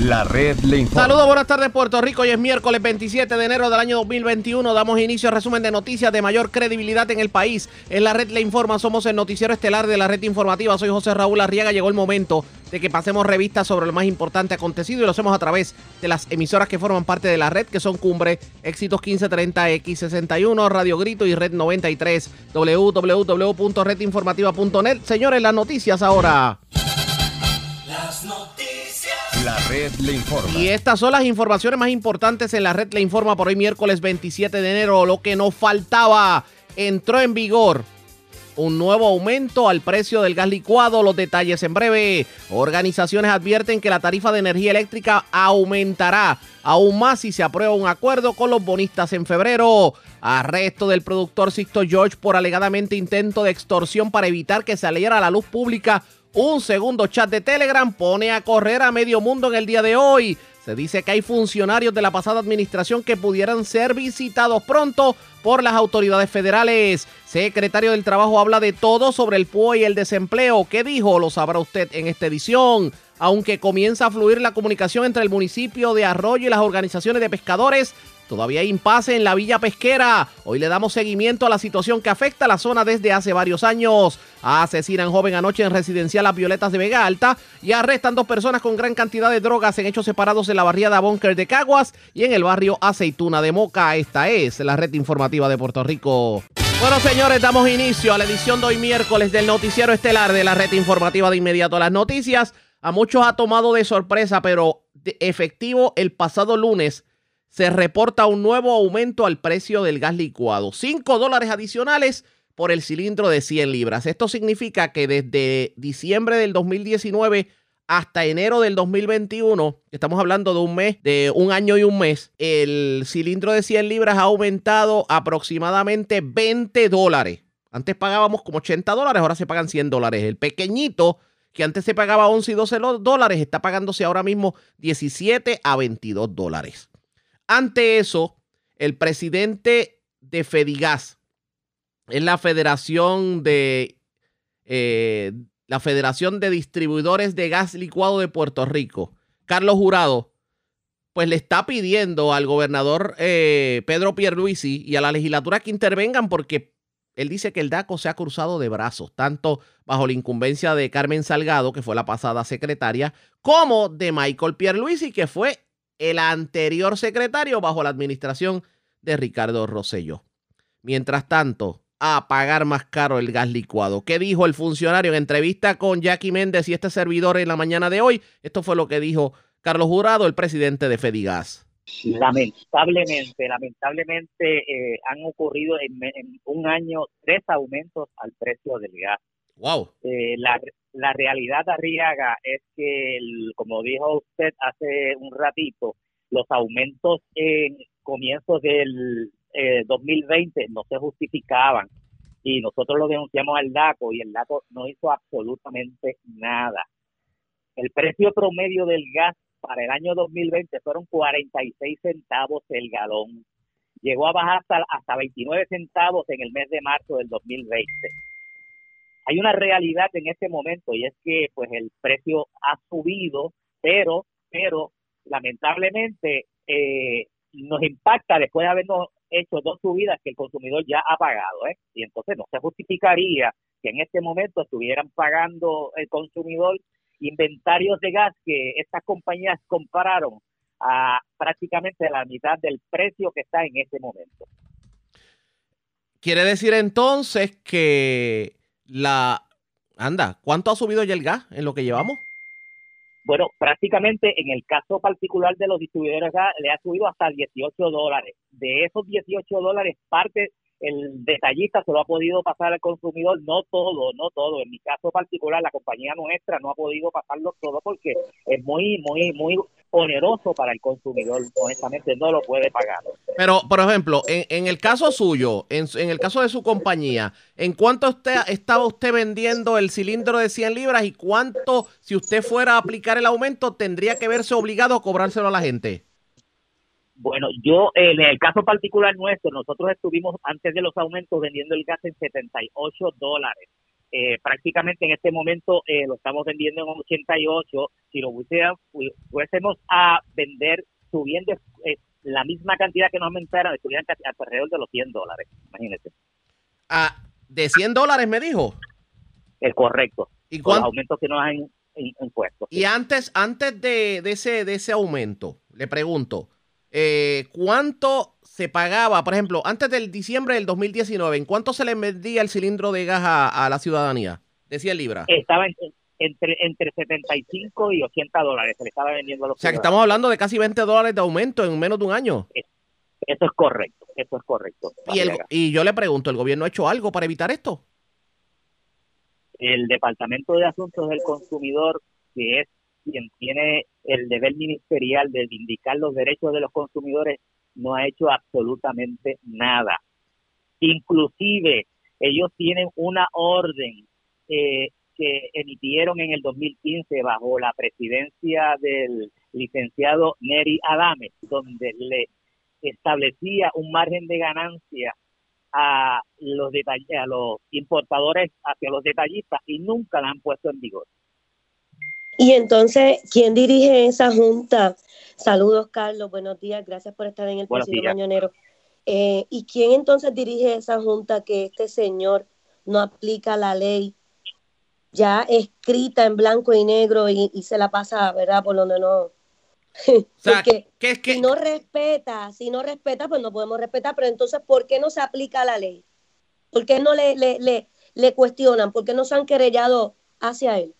La red le informa. Saludos, buenas tardes Puerto Rico. Hoy es miércoles 27 de enero del año 2021. Damos inicio al resumen de noticias de mayor credibilidad en el país. En la red le informa, somos el noticiero estelar de la red informativa. Soy José Raúl Arriaga. Llegó el momento de que pasemos revistas sobre lo más importante acontecido y lo hacemos a través de las emisoras que forman parte de la red, que son Cumbre, Éxitos 1530, X61, Radio Grito y Red 93, www.redinformativa.net. Señores, las noticias ahora. Las noticias. La red le informa. Y estas son las informaciones más importantes en la red Le Informa por hoy miércoles 27 de enero. Lo que nos faltaba entró en vigor. Un nuevo aumento al precio del gas licuado. Los detalles en breve. Organizaciones advierten que la tarifa de energía eléctrica aumentará aún más si se aprueba un acuerdo con los bonistas en febrero. Arresto del productor Sixto George por alegadamente intento de extorsión para evitar que saliera a la luz pública un segundo chat de Telegram pone a correr a medio mundo en el día de hoy. Se dice que hay funcionarios de la pasada administración que pudieran ser visitados pronto por las autoridades federales. Secretario del Trabajo habla de todo sobre el PUE y el desempleo. ¿Qué dijo? Lo sabrá usted en esta edición. Aunque comienza a fluir la comunicación entre el municipio de Arroyo y las organizaciones de pescadores, Todavía hay impasse en la villa pesquera. Hoy le damos seguimiento a la situación que afecta a la zona desde hace varios años. Asesinan joven anoche en residencial Las Violetas de Vega Alta y arrestan dos personas con gran cantidad de drogas en hechos separados en la barriada Bunker de Caguas y en el barrio Aceituna de Moca. Esta es la red informativa de Puerto Rico. Bueno, señores, damos inicio a la edición de hoy miércoles del noticiero estelar de la red informativa de inmediato a las noticias. A muchos ha tomado de sorpresa, pero efectivo el pasado lunes se reporta un nuevo aumento al precio del gas licuado. 5 dólares adicionales por el cilindro de 100 libras. Esto significa que desde diciembre del 2019 hasta enero del 2021, estamos hablando de un mes, de un año y un mes, el cilindro de 100 libras ha aumentado aproximadamente 20 dólares. Antes pagábamos como 80 dólares, ahora se pagan 100 dólares. El pequeñito, que antes se pagaba 11 y 12 dólares, está pagándose ahora mismo 17 a 22 dólares. Ante eso, el presidente de Fedigas, es la Federación de eh, la Federación de Distribuidores de Gas Licuado de Puerto Rico, Carlos Jurado, pues le está pidiendo al gobernador eh, Pedro Pierluisi y a la legislatura que intervengan porque él dice que el DACO se ha cruzado de brazos, tanto bajo la incumbencia de Carmen Salgado, que fue la pasada secretaria, como de Michael Pierluisi, que fue el anterior secretario bajo la administración de Ricardo Rosselló. Mientras tanto, a pagar más caro el gas licuado. ¿Qué dijo el funcionario en entrevista con Jackie Méndez y este servidor en la mañana de hoy? Esto fue lo que dijo Carlos Jurado, el presidente de Fedigas. Lamentablemente, lamentablemente eh, han ocurrido en, un año tres aumentos al precio del gas. Wow. Eh, la, la realidad, Arriaga, es que, como dijo usted hace un ratito, los aumentos en comienzos del 2020 eh, no se justificaban y nosotros lo denunciamos al DACO y el DACO no hizo absolutamente nada. El precio promedio del gas para el año 2020 fueron 46 centavos el galón. Llegó a bajar hasta, hasta 29 centavos en el mes de marzo del 2020 hay una realidad en este momento y es que pues el precio ha subido, pero pero lamentablemente eh, nos impacta después de habernos hecho dos subidas que el consumidor ya ha pagado, ¿eh? Y entonces no se justificaría que en este momento estuvieran pagando el consumidor inventarios de gas que estas compañías compraron a prácticamente la mitad del precio que está en este momento. Quiere decir entonces que la... Anda, ¿cuánto ha subido ya el gas en lo que llevamos? Bueno, prácticamente en el caso particular de los distribuidores le ha subido hasta 18 dólares. De esos 18 dólares, parte el detallista se lo ha podido pasar al consumidor, no todo, no todo. En mi caso particular, la compañía nuestra no ha podido pasarlo todo porque es muy, muy, muy oneroso para el consumidor. Honestamente, no lo puede pagar. Pero, por ejemplo, en, el caso suyo, en, el caso de su compañía, ¿en cuánto usted estaba usted vendiendo el cilindro de 100 libras y cuánto, si usted fuera a aplicar el aumento, tendría que verse obligado a cobrárselo a la gente? Bueno, yo en el caso particular nuestro, nosotros estuvimos antes de los aumentos vendiendo el gas en 78 dólares. Eh, prácticamente en este momento eh, lo estamos vendiendo en 88. Si lo fuésemos a vender subiendo eh, la misma cantidad que nos aumentaron, estuvieran casi alrededor de los 100 dólares. Imagínense. Ah, de 100 dólares me dijo. Es correcto. ¿Y, Con los aumentos que nos han impuesto. y antes, antes de, de ese, de ese aumento, le pregunto, eh, ¿cuánto se pagaba, por ejemplo, antes del diciembre del 2019, en cuánto se le vendía el cilindro de gas a, a la ciudadanía? De 100 libras. Estaba en- entre, entre 75 y 80 dólares. Se le estaba vendiendo a los O sea, que estamos hablando de casi 20 dólares de aumento en menos de un año. Eso es correcto. Eso es correcto. Y, el- Arriaga. y yo le pregunto, ¿el gobierno ha hecho algo para evitar esto? el Departamento de Asuntos del Consumidor, que es quien tiene el deber ministerial de vindicar los derechos de los consumidores, no ha hecho absolutamente nada. Inclusive, ellos tienen una orden eh, que emitieron en el 2015 bajo la presidencia del licenciado Neri Adame, donde le establecía un margen de ganancia a los a los importadores hacia los detallistas y nunca la han puesto en vigor. Y entonces, ¿quién dirige esa junta? Saludos, Carlos. Buenos días. Gracias por estar en el días. Mañanero. Eh, ¿Y quién entonces dirige esa junta que este señor no aplica la ley ya escrita en blanco y negro y, y se la pasa, ¿verdad? Por donde no. O sea, Porque ¿qué es que si no respeta, si no respeta, pues no podemos respetar. Pero entonces, ¿por qué no se aplica la ley? ¿Por qué no le, le, le, le cuestionan? ¿Por qué no se han querellado hacia él?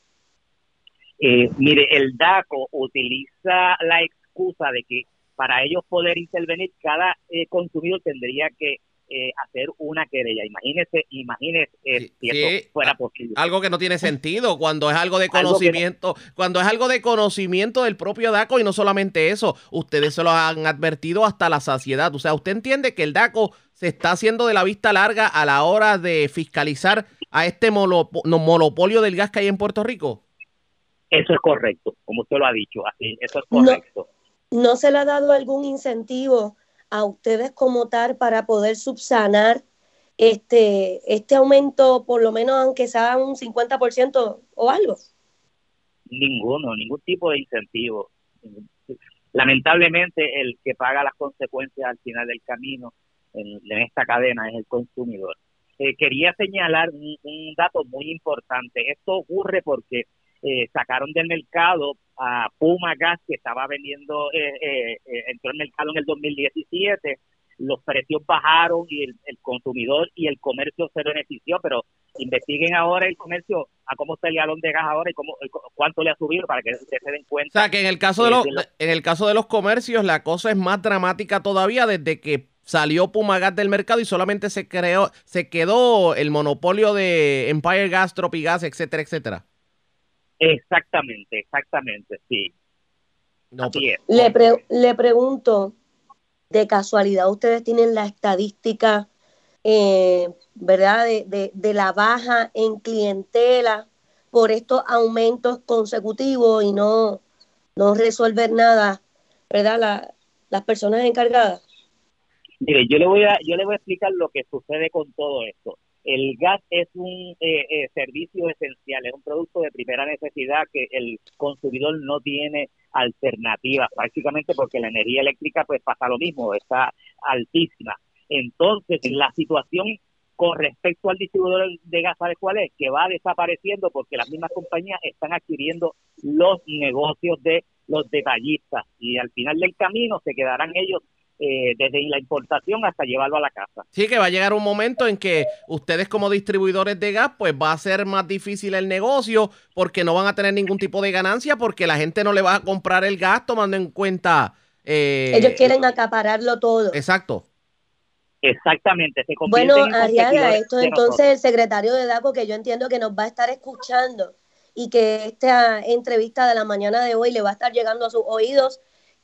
Eh, mire, el DACO utiliza la excusa de que para ellos poder intervenir, cada eh, consumidor tendría que eh, hacer una querella. Imagínese, imagínese eh, si eso fuera posible. algo que no tiene sentido cuando es algo de Algo que no- conocimiento, cuando es algo de conocimiento del propio DACO y no solamente eso, ustedes se lo han advertido hasta la saciedad. O sea, usted entiende que el DACO se está haciendo de la vista larga a la hora de fiscalizar a este monopo- no, monopolio del gas que hay en Puerto Rico. Eso es correcto, como usted lo ha dicho, así, eso es No. correcto. ¿No se le ha dado algún incentivo a ustedes como tal para poder subsanar este, este aumento, por lo menos aunque sea un 50% o algo? Ninguno, ningún tipo de incentivo. Lamentablemente, el que paga las consecuencias al final del camino en, en esta cadena es el consumidor. Eh, quería señalar un, un dato muy importante. Esto ocurre porque eh, sacaron del mercado a Puma Gas, que estaba vendiendo, eh, eh, eh, entró al mercado en el 2017. Los precios bajaron y el, el consumidor y el comercio se benefició, pero investiguen ahora el comercio a cómo está el galón de gas ahora y cómo, cuánto le ha subido para que ustedes se den O cuenta. sea, que en el caso de Sí, los, de en el caso de los comercios la cosa es más dramática todavía desde que salió Pumagas del mercado y solamente se creó, se quedó el monopolio de Empire Gas, Tropigas, etcétera, etcétera. Exactamente, exactamente, sí. No, Así es. Le, pre- le pregunto, de casualidad, ¿ustedes tienen la estadística, eh, verdad, de, de- de la baja en clientela por estos aumentos consecutivos y no, no resolver nada, ¿verdad? La- las personas encargadas. Mire, yo le voy a yo le voy a explicar lo que sucede con todo esto. El gas es un eh, eh, servicio esencial, es un producto de primera necesidad que el consumidor no tiene alternativas, prácticamente porque la energía eléctrica pues pasa lo mismo, está altísima. Entonces, la situación con respecto al distribuidor de gas, ¿sabe cuál es? Que va desapareciendo porque las mismas compañías están adquiriendo los negocios de los detallistas y al final del camino se quedarán ellos eh, desde la importación hasta llevarlo a la casa. Sí, que va a llegar un momento en que ustedes como distribuidores de gas, pues va a ser más difícil el negocio porque no van a tener ningún tipo de ganancia porque la gente no le va a comprar el gas tomando en cuenta... eh, Ellos quieren acapararlo todo. Exacto. Exactamente, se Bueno, competidores esto entonces nosotros. el secretario de DACO, que yo entiendo que nos va a estar escuchando y que esta entrevista de la mañana de hoy le va a estar llegando a sus oídos,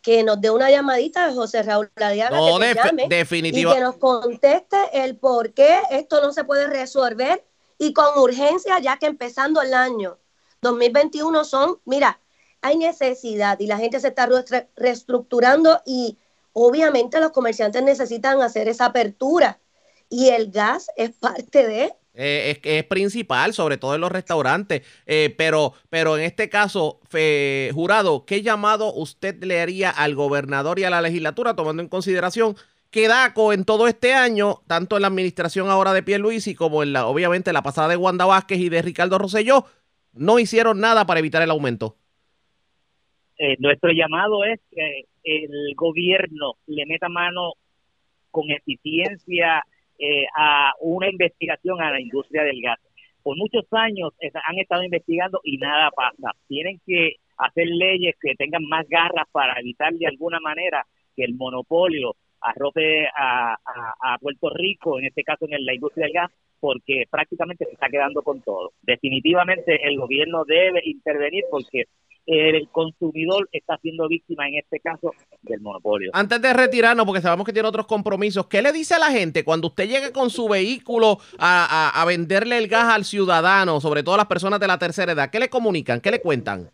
que nos dé una llamadita de José Raúl Ariaga, No, que te defi- llame y definitiva- que nos conteste el por qué esto no se puede resolver y con urgencia, ya que empezando el año 2021 son, mira, hay necesidad y la gente se está re- reestructurando y obviamente los comerciantes necesitan hacer esa apertura y el gas es parte de, Eh, es, es principal, sobre todo en los restaurantes. Eh, pero, pero en este caso, fe- jurado, ¿qué llamado usted le haría al gobernador y a la legislatura, tomando en consideración que DACO en todo este año, tanto en la administración ahora de Pierluisi como en la, obviamente, la pasada de Wanda Vázquez y de Ricardo Rosselló, no hicieron nada para evitar el aumento? Eh, nuestro llamado es que el gobierno le meta mano con eficiencia eh, a una investigación a la industria del gas. Por muchos años es- han estado investigando y nada pasa. Tienen que hacer leyes que tengan más garras para evitar de alguna manera que el monopolio arrope a, a- a Puerto Rico, en este caso en la industria del gas, porque prácticamente se está quedando con todo. Definitivamente el gobierno debe intervenir porque el consumidor está siendo víctima en este caso del monopolio. Antes de retirarnos, porque sabemos que tiene otros compromisos, ¿qué le dice a la gente cuando usted llegue con su vehículo a, a- a venderle el gas al ciudadano, sobre todo a las personas de la tercera edad? ¿Qué le comunican? ¿Qué le cuentan?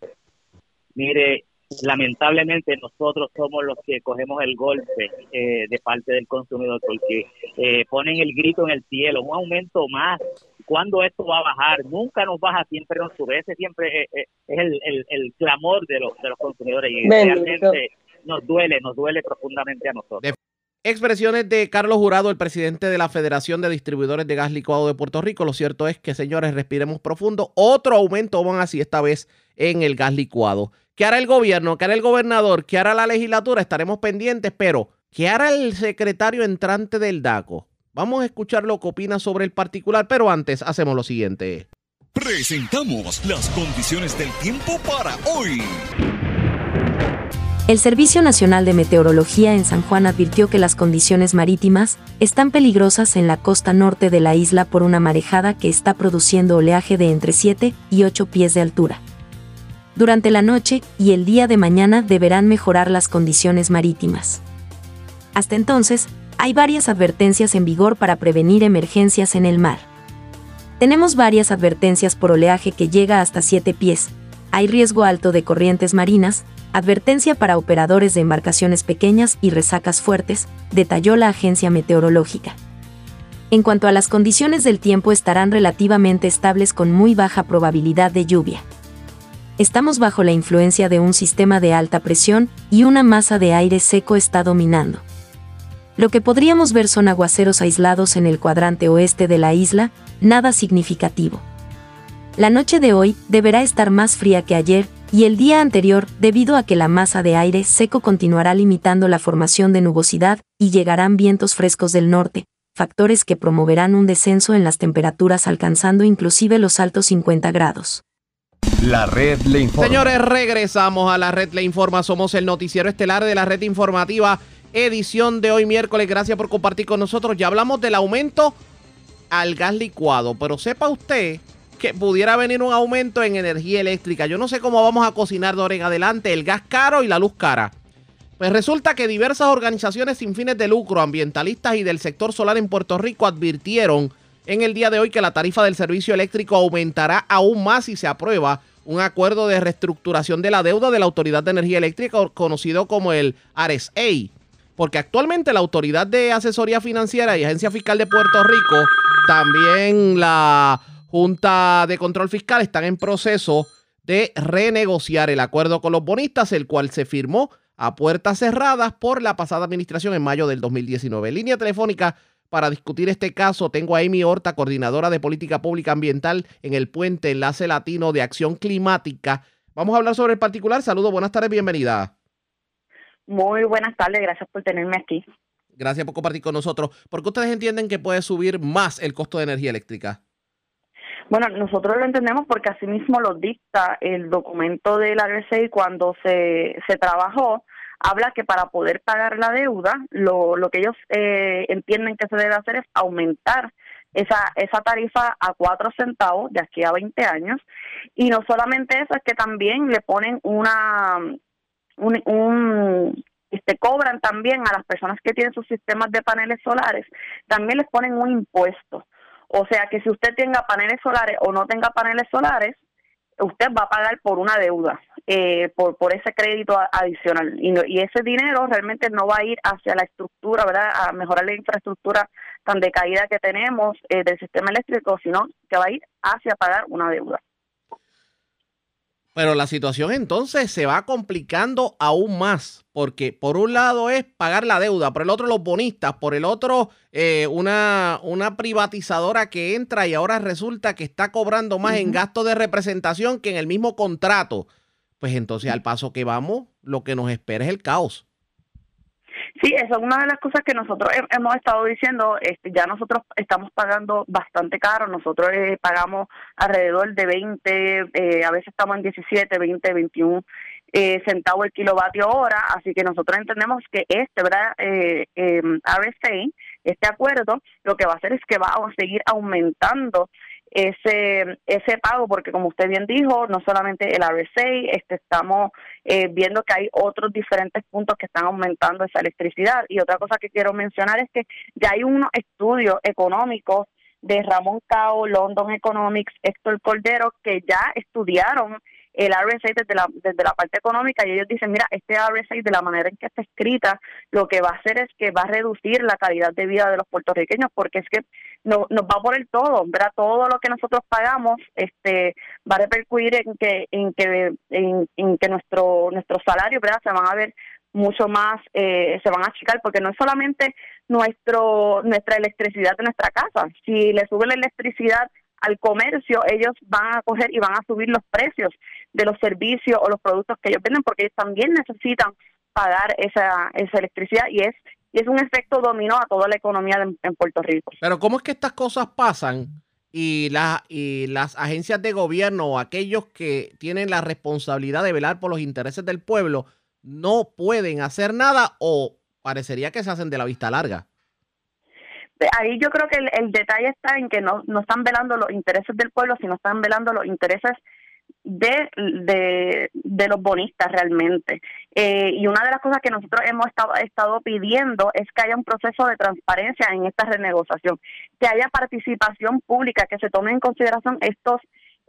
Mire, lamentablemente nosotros somos los que cogemos el golpe eh, de parte del consumidor porque eh, ponen el grito en el cielo, un aumento más. ¿Cuándo esto va a bajar? Nunca nos baja, siempre nos sube. Ese siempre eh, eh, es el, el, el clamor de los, de los consumidores y Bendito. realmente nos duele, nos duele profundamente a nosotros. De- Expresiones de Carlos Jurado, el presidente de la Federación de Distribuidores de Gas Licuado de Puerto Rico. Lo cierto es que, señores, respiremos profundo. Otro aumento van así esta vez en el gas licuado. ¿Qué hará el gobierno? ¿Qué hará el gobernador? ¿Qué hará la legislatura? Estaremos pendientes, pero ¿qué hará el secretario entrante del DACO? Vamos a escuchar lo que opina sobre el particular, pero antes hacemos lo siguiente. Presentamos las condiciones del tiempo para hoy. El Servicio Nacional de Meteorología en San Juan advirtió que las condiciones marítimas están peligrosas en la costa norte de la isla por una marejada que está produciendo oleaje de entre 7 y 8 pies de altura. Durante la noche y el día de mañana deberán mejorar las condiciones marítimas. Hasta entonces, hay varias advertencias en vigor para prevenir emergencias en el mar. Tenemos varias advertencias por oleaje que llega hasta 7 pies. Hay riesgo alto de corrientes marinas, advertencia para operadores de embarcaciones pequeñas y resacas fuertes, detalló la agencia meteorológica. En cuanto a las condiciones del tiempo estarán relativamente estables con muy baja probabilidad de lluvia. Estamos bajo la influencia de un sistema de alta presión y una masa de aire seco está dominando. Lo que podríamos ver son aguaceros aislados en el cuadrante oeste de la isla, nada significativo. La noche de hoy deberá estar más fría que ayer y el día anterior debido a que la masa de aire seco continuará limitando la formación de nubosidad y llegarán vientos frescos del norte, factores que promoverán un descenso en las temperaturas alcanzando inclusive los altos 50 grados. La red le informa. Señores, regresamos a la red Le Informa. Somos el noticiero estelar de la red informativa, edición de hoy miércoles. Gracias por compartir con nosotros. Ya hablamos del aumento al gas licuado, pero sepa usted que pudiera venir un aumento en energía eléctrica. Yo no sé cómo vamos a cocinar de ahora en adelante el gas caro y la luz cara. Pues resulta que diversas organizaciones sin fines de lucro, ambientalistas y del sector solar en Puerto Rico advirtieron en el día de hoy que la tarifa del servicio eléctrico aumentará aún más si se aprueba un acuerdo de reestructuración de la deuda de la Autoridad de Energía Eléctrica, conocido como el RSA. Porque actualmente la Autoridad de Asesoría Financiera y Agencia Fiscal de Puerto Rico, también la Junta de Control Fiscal, están en proceso de renegociar el acuerdo con los bonistas, el cual se firmó a puertas cerradas por la pasada administración en mayo del 2019. En línea telefónica para discutir este caso tengo a Amy Horta, coordinadora de política pública ambiental en el Puente Enlace Latino de Acción Climática. Vamos a hablar sobre el particular. Saludos, buenas tardes, bienvenida. Muy buenas tardes, gracias por tenerme aquí. Gracias por compartir con nosotros. ¿Por qué ustedes entienden que puede subir más el costo de energía eléctrica? Bueno, nosotros lo entendemos porque así mismo lo dicta el documento del RSA cuando se, se trabajó, habla que para poder pagar la deuda, lo, lo que ellos eh, entienden que se debe hacer es aumentar esa, esa tarifa a cuatro centavos de aquí a 20 años. Y no solamente eso, es que también le ponen una, un, un este, cobran también a las personas que tienen sus sistemas de paneles solares, también les ponen un impuesto. O sea que si usted tenga paneles solares o no tenga paneles solares, usted va a pagar por una deuda, eh, por, por ese crédito adicional. Y, y ese dinero realmente no va a ir hacia la estructura, ¿verdad? A mejorar la infraestructura tan decaída que tenemos eh, del sistema eléctrico, sino que va a ir hacia pagar una deuda. Pero la situación entonces se va complicando aún más, porque por un lado es pagar la deuda, por el otro los bonistas, por el otro eh, una, una privatizadora que entra y ahora resulta que está cobrando más en gasto de representación que en el mismo contrato. Pues entonces al paso que vamos, lo que nos espera es el caos. Sí, eso es una de las cosas que nosotros hemos estado diciendo. Este, ya nosotros estamos pagando bastante caro. Nosotros eh, pagamos alrededor de 20, eh, a veces estamos en 17, 20, 21 eh, centavos el kilovatio hora. Así que nosotros entendemos que este, ¿verdad? Eh, em, este acuerdo, lo que va a hacer es que va a seguir aumentando ese ese pago porque como usted bien dijo no solamente el RSA este estamos eh, viendo que hay otros diferentes puntos que están aumentando esa electricidad. Y otra cosa que quiero mencionar es que ya hay unos estudios económicos de Ramón Cao, London Economics, Héctor Cordero que ya estudiaron el RSA desde la, desde la parte económica y ellos dicen, mira, este RSA de la manera en que está escrita, lo que va a hacer es que va a reducir la calidad de vida de los puertorriqueños porque es que no, nos va por el todo, ¿verdad? Todo lo que nosotros pagamos este va a repercutir en que en que en, que nuestro nuestro salario, ¿verdad? Se van a ver mucho más eh, se van a achicar porque no es solamente nuestro nuestra electricidad de nuestra casa si le sube la electricidad al comercio, ellos van a coger y van a subir los precios de los servicios o los productos que ellos venden porque ellos también necesitan pagar esa, esa electricidad y es y es un efecto dominó a toda la economía en Puerto Rico. Pero ¿cómo es que estas cosas pasan y, la, y las agencias de gobierno o aquellos que tienen la responsabilidad de velar por los intereses del pueblo no pueden hacer nada o parecería que se hacen de la vista larga? ahí yo creo que el, detalle está en que no, no están velando los intereses del pueblo, sino están velando los intereses de, de, los bonistas realmente. Eh, y una de las cosas que nosotros hemos estado, estado pidiendo es que haya un proceso de transparencia en esta renegociación, que haya participación pública, que se tome en consideración estos,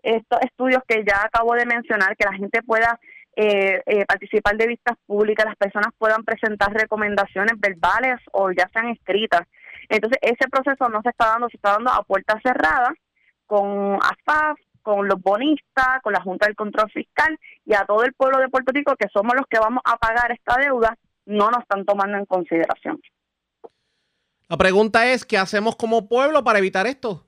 estos estudios que ya acabo de mencionar, que la gente pueda eh, eh, participar de vistas públicas, las personas puedan presentar recomendaciones verbales o ya sean escritas entonces, ese proceso no se está dando, se está dando a puerta cerrada con AFAF, con los bonistas, con la Junta del Control Fiscal y a todo el pueblo de Puerto Rico, que somos los que vamos a pagar esta deuda, no nos están tomando en consideración. La pregunta es, ¿qué hacemos como pueblo para evitar esto?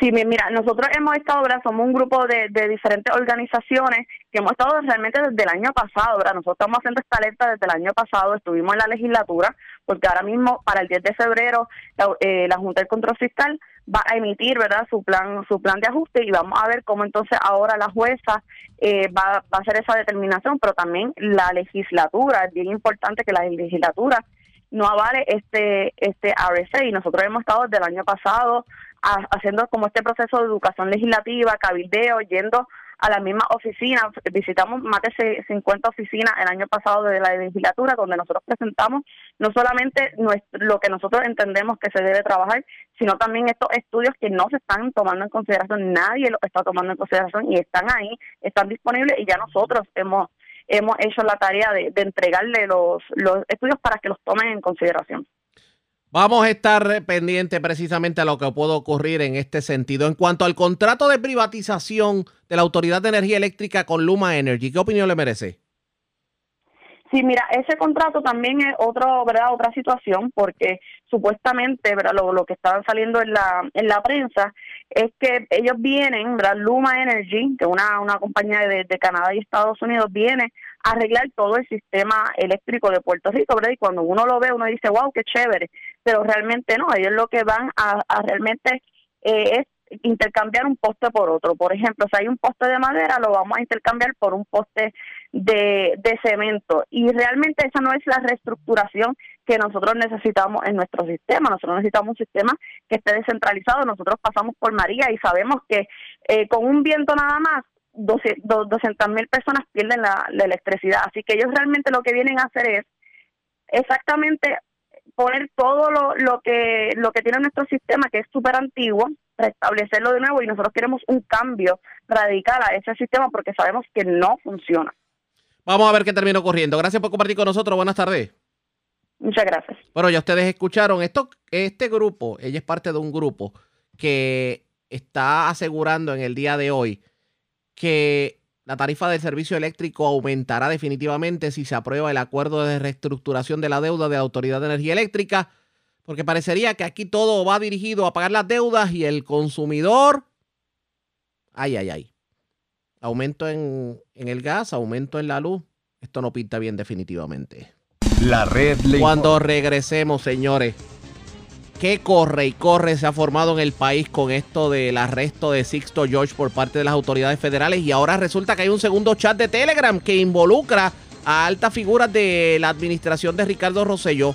Sí, mira, nosotros hemos estado, ¿verdad? Somos un grupo de, de, diferentes organizaciones que hemos estado realmente desde el año pasado, ¿verdad? Nosotros estamos haciendo esta alerta desde el año pasado, estuvimos en la legislatura, porque ahora mismo, para el 10 de febrero, la, eh, la Junta del Control Fiscal va a emitir, ¿verdad?, su plan su plan de ajuste y vamos a ver cómo entonces ahora la jueza eh, va, va a hacer esa determinación, pero también la legislatura, es bien importante que la legislatura no avale este este RSA y nosotros hemos estado desde el año pasado haciendo como este proceso de educación legislativa, cabildeo, yendo a la misma oficina. Visitamos más de 50 oficinas el año pasado de la legislatura, donde nosotros presentamos no solamente lo que nosotros entendemos que se debe trabajar, sino también estos estudios que no se están tomando en consideración, nadie los está tomando en consideración y están ahí, están disponibles y ya nosotros hemos hemos hecho la tarea de, de entregarle los, los estudios para que los tomen en consideración. Vamos a estar pendientes precisamente a lo que puede ocurrir en este sentido. En cuanto al contrato de privatización de la Autoridad de Energía Eléctrica con Luma Energy, ¿qué opinión le merece? Sí, mira, ese contrato también es otro, ¿verdad? otra situación porque supuestamente, ¿verdad? Lo, que estaban saliendo en la en la prensa es que ellos vienen, ¿verdad? Luma Energy, que es una, una compañía de, de Canadá y Estados Unidos, viene a arreglar todo el sistema eléctrico de Puerto Rico, ¿verdad? Y cuando uno lo ve, uno dice, wow, qué chévere, pero realmente no, ellos lo que van a, a realmente eh, es intercambiar un poste por otro. Por ejemplo, si hay un poste de madera, lo vamos a intercambiar por un poste de, de cemento. Y realmente esa no es la reestructuración que nosotros necesitamos en nuestro sistema. Nosotros necesitamos un sistema que esté descentralizado. Nosotros pasamos por María y sabemos que eh, con un viento nada más, 200 mil personas pierden la, la electricidad. Así que ellos realmente lo que vienen a hacer es exactamente poner todo lo, lo que lo que tiene nuestro sistema que es súper antiguo restablecerlo de nuevo y nosotros queremos un cambio radical a ese sistema porque sabemos que no funciona. Vamos a ver qué terminó ocurriendo. Gracias por compartir con nosotros. Buenas tardes. Muchas gracias. Bueno, ya ustedes escucharon esto, este grupo, ella es parte de un grupo que está asegurando en el día de hoy que la tarifa del servicio eléctrico aumentará definitivamente si se aprueba el acuerdo de reestructuración de la deuda de la Autoridad de Energía Eléctrica, porque parecería que aquí todo va dirigido a pagar las deudas y el consumidor, ay, ay, ay, aumento en, en el gas, aumento en la luz, esto no pinta bien definitivamente. La red le Cuando regresemos, señores, ¿qué corre y corre se ha formado en el país con esto del arresto de Sixto George por parte de las autoridades federales? Y ahora resulta que hay un segundo chat de Telegram que involucra a altas figuras de la administración de Ricardo Rosselló.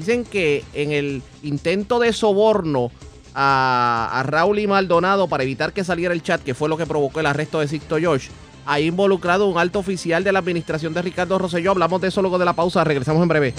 Dicen que en el intento de soborno a, a Raúl y Maldonado para evitar que saliera el chat, que fue lo que provocó el arresto de Sixto George, ha involucrado un alto oficial de la administración de Ricardo Rosselló. Hablamos de eso luego de la pausa. Regresamos en breve.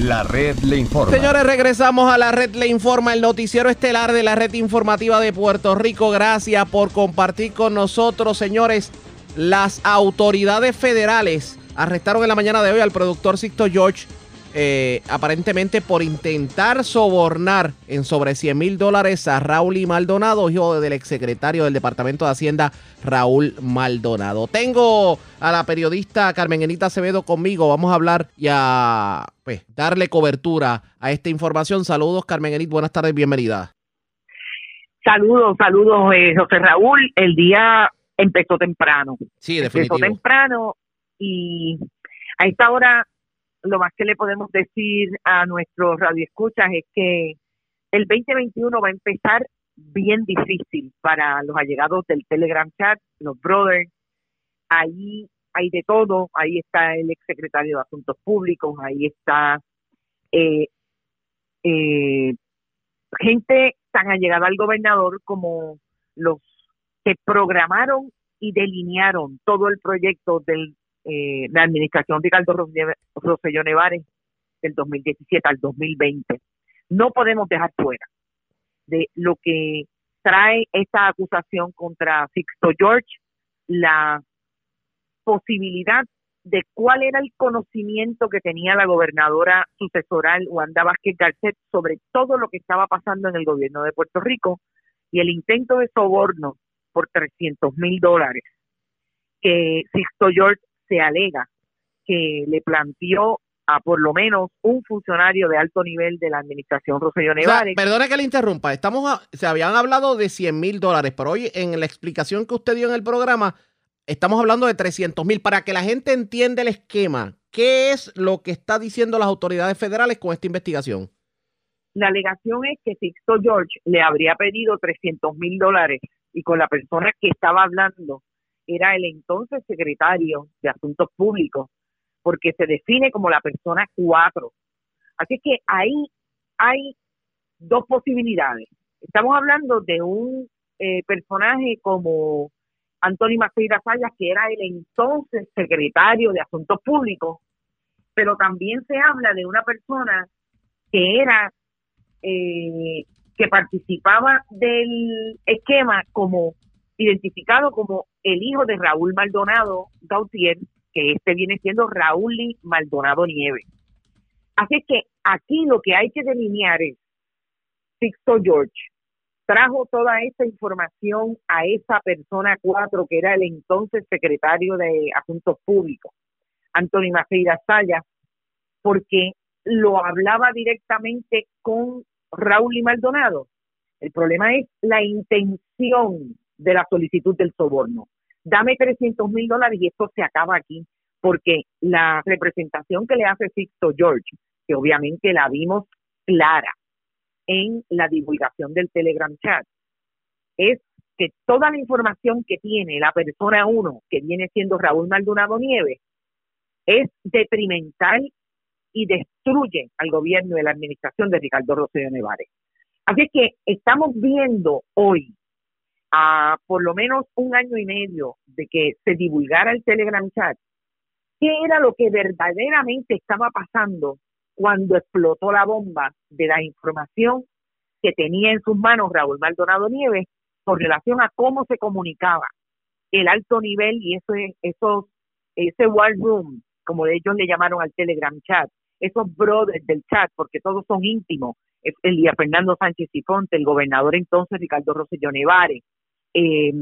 La red le informa. Señores, regresamos a la red Le Informa, el noticiero estelar de la red informativa de Puerto Rico. Gracias por compartir con nosotros, señores. Las autoridades federales arrestaron en la mañana de hoy al productor Sixto George, eh, aparentemente por intentar sobornar en sobre 100 mil dólares a Raúl y Maldonado, hijo del exsecretario del Departamento de Hacienda, Raúl Maldonado. Tengo a la periodista Carmen Enita Acevedo conmigo. Vamos a hablar y a pues, darle cobertura a esta información. Saludos, Carmen Enit. Buenas tardes, bienvenida. Saludos, saludos, eh, José Raúl. El día empezó temprano. Sí, Empezó definitivo. temprano y a esta hora lo más que le podemos decir a nuestros radioescuchas es que el 2021 va a empezar bien difícil para los allegados del Telegram Chat, los brothers. Ahí hay de todo. Ahí está el exsecretario de Asuntos Públicos, ahí está eh, eh, gente tan allegada al gobernador como los que programaron y delinearon todo el proyecto de la administración de Ricardo Rosselló Nevares del 2017 al 2020. No podemos dejar fuera de lo que trae esta acusación contra Sixto George la posibilidad de cuál era el conocimiento que tenía la gobernadora sucesoral Wanda Vázquez Garcet sobre todo lo que estaba pasando en el gobierno de Puerto Rico y el intento de soborno por 300 mil dólares que Sixto George se alega que le planteó a por lo menos un funcionario de alto nivel de la administración Rosselló O sea, Nevares. perdone que le interrumpa. Estamos a- se habían hablado de 100 mil dólares, pero hoy en la explicación que usted dio en el programa, estamos hablando de 300 mil. Para que la gente entienda el esquema, ¿qué es lo que está diciendo las autoridades federales con esta investigación? La alegación es que Sixto George le habría pedido 300 mil dólares y con la persona que estaba hablando era el entonces secretario de Asuntos Públicos, porque se define como la persona cuatro. Así que ahí hay dos posibilidades. Estamos hablando de un eh, personaje como Antonio Maceira Sayas, que era el entonces secretario de Asuntos Públicos, pero también se habla de una persona que era eh, que participaba del esquema como identificado como el hijo de Raúl Maldonado Gautier, que este viene siendo Raúl Maldonado Nieves. Así que aquí lo que hay que delinear es Sixto George trajo toda esta información a esa persona cuatro que era el entonces secretario de Asuntos Públicos, Antonio Maceira Sayas, porque lo hablaba directamente con Raúl y Maldonado. El problema es la intención de la solicitud del soborno. Dame 300 mil dólares y esto se acaba aquí, porque la representación que le hace Sixto George, que obviamente la vimos clara en la divulgación del Telegram chat, es que toda la información que tiene la persona uno, que viene siendo Raúl Maldonado Nieves, es detrimental y destruye al gobierno y la administración de Ricardo Rosselló Nevares. Así que estamos viendo hoy, a por lo menos un año y medio de que se divulgara el Telegram chat, qué era lo que verdaderamente estaba pasando cuando explotó la bomba de la información que tenía en sus manos Raúl Maldonado Nieves con relación a cómo se comunicaba el alto nivel y eso esos ese war room, como ellos le llamaron al Telegram chat, esos brothers del chat, porque todos son íntimos, el día Fernando Sánchez y Ponte, el gobernador entonces Ricardo Rosselló Nevares, eh,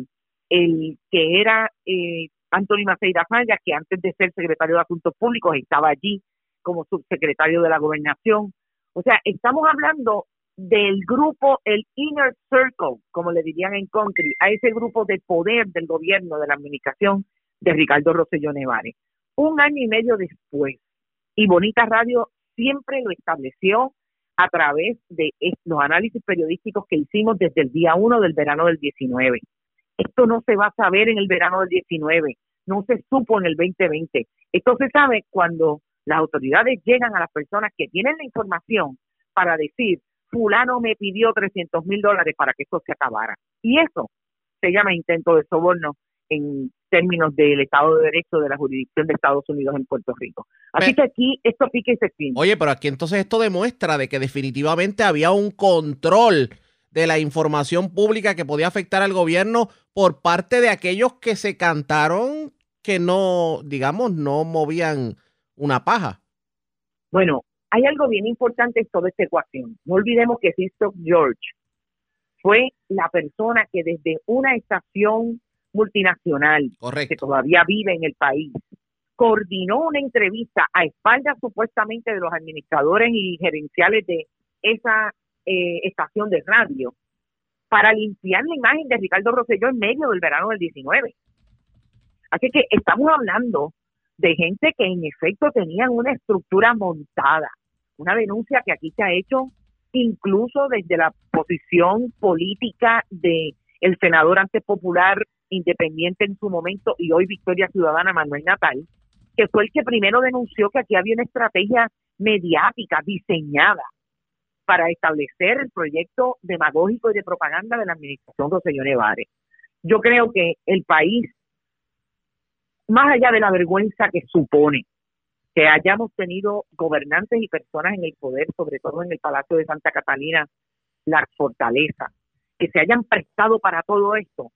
el que era eh, Anthony Maceira Falla, que antes de ser secretario de Asuntos Públicos estaba allí como subsecretario de la Gobernación. O sea, estamos hablando del grupo, el inner circle, como le dirían en country, a ese grupo de poder del gobierno, de la administración de Ricardo Rosselló Nevares. Un año y medio después, y Bonita Radio siempre lo estableció a través de los análisis periodísticos que hicimos desde el día 1 del verano del 19. Esto no se va a saber en el verano del 19, no se supo en el 2020. Esto se sabe cuando las autoridades llegan a las personas que tienen la información para decir, fulano me pidió 300 mil dólares para que esto se acabara. Y eso se llama intento de soborno en términos del Estado de Derecho de la jurisdicción de Estados Unidos en Puerto Rico. Así que aquí esto pique y se extiende. Oye, pero aquí entonces esto demuestra de que definitivamente había un control de la información pública que podía afectar al gobierno por parte de aquellos que se cantaron que no, digamos, no movían una paja. Bueno, hay algo bien importante en toda esta ecuación. No olvidemos que Sisto George fue la persona que desde una estación multinacional que todavía vive en el país coordinó una entrevista a espaldas supuestamente de los administradores y gerenciales de esa eh, estación de radio para limpiar la imagen de Ricardo Rosselló en medio del verano del 19. Así que estamos hablando de gente que en efecto tenían una estructura montada, una denuncia que aquí se ha hecho incluso desde la posición política de el senador antes popular independiente en su momento y hoy Victoria Ciudadana Manuel Natal, que fue el que primero denunció que aquí había una estrategia mediática diseñada para establecer el proyecto demagógico y de propaganda de la administración Rosselló Nevares. Yo creo que el país, más allá de la vergüenza que supone que hayamos tenido gobernantes y personas en el poder, sobre todo en el Palacio de Santa Catalina, la fortaleza, que se hayan prestado para todo esto,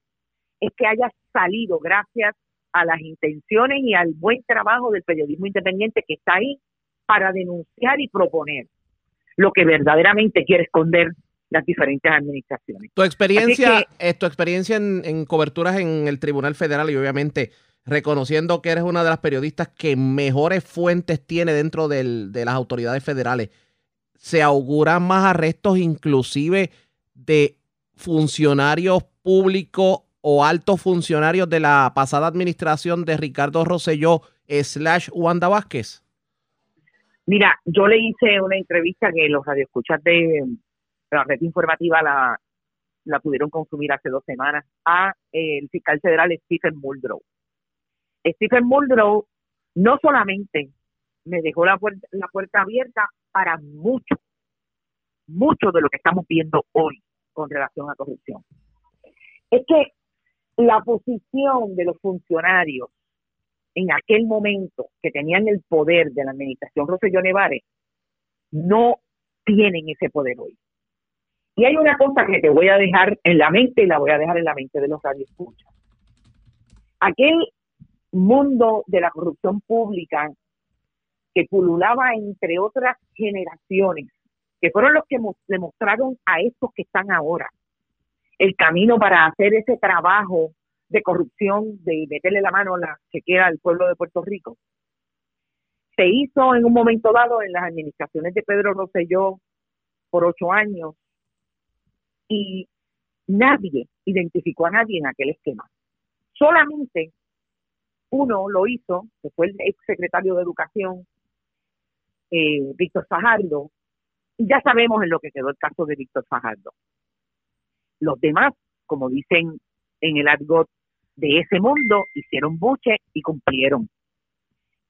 es que haya salido gracias a las intenciones y al buen trabajo del periodismo independiente que está ahí para denunciar y proponer lo que verdaderamente quiere esconder las diferentes administraciones. Tu experiencia, eh, tu experiencia en, coberturas en el Tribunal Federal y obviamente reconociendo que eres una de las periodistas que mejores fuentes tiene dentro de las autoridades federales, ¿se auguran más arrestos inclusive de funcionarios públicos o altos funcionarios de la pasada administración de Ricardo Rosselló slash Wanda Vázquez? Mira, yo le hice una entrevista que los radioescuchas de la red informativa la, pudieron consumir hace dos semanas a eh, el fiscal federal Stephen Muldrow. Stephen Muldrow no solamente me dejó la puerta, la puerta abierta para mucho, mucho de lo que estamos viendo hoy con relación a corrupción. Es que la posición de los funcionarios en aquel momento que tenían el poder de la administración Roselló Nevares no tienen ese poder hoy. Y hay una cosa que te voy a dejar en la mente y la voy a dejar en la mente de los radioescuchas. Aquel mundo de la corrupción pública que pululaba entre otras generaciones, que fueron los que demostraron a estos que están ahora el camino para hacer ese trabajo de corrupción, de meterle la mano a la que al pueblo de Puerto Rico. Se hizo en un momento dado en las administraciones de Pedro Rosselló por ocho años y nadie identificó a nadie en aquel esquema. Solamente uno lo hizo, que fue el ex secretario de Educación, eh, Víctor Fajardo, y ya sabemos en lo que quedó el caso de Víctor Fajardo. Los demás, como dicen en el argot de ese mundo, hicieron buche y cumplieron.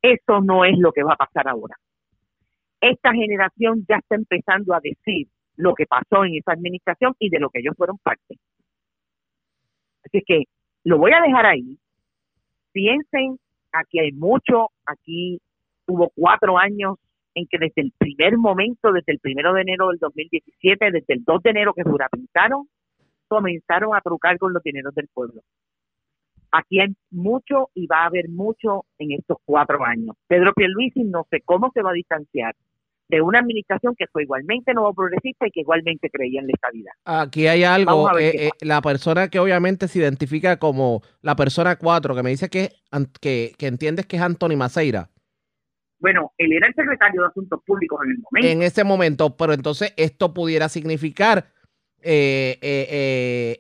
Eso no es lo que va a pasar ahora. Esta generación ya está empezando a decir lo que pasó en esa administración y de lo que ellos fueron parte. Así que lo voy a dejar ahí. Piensen, aquí hay mucho, aquí hubo cuatro años en que desde el primer momento, desde el primero de enero del 2017, desde el 2 de enero que jurapintaron, comenzaron a trucar con los dineros del pueblo. Aquí hay mucho y va a haber mucho en estos cuatro años. Pedro Pierluisi no sé cómo se va a distanciar de una administración que fue igualmente nuevo progresista y que igualmente creía en la estabilidad. Aquí hay algo, eh, eh, la persona que obviamente se identifica como la persona cuatro, que me dice que, que, que entiendes que es Anthony Maceira. Bueno, él era el secretario de Asuntos Públicos en el momento. En ese momento, pero entonces esto pudiera significar eh,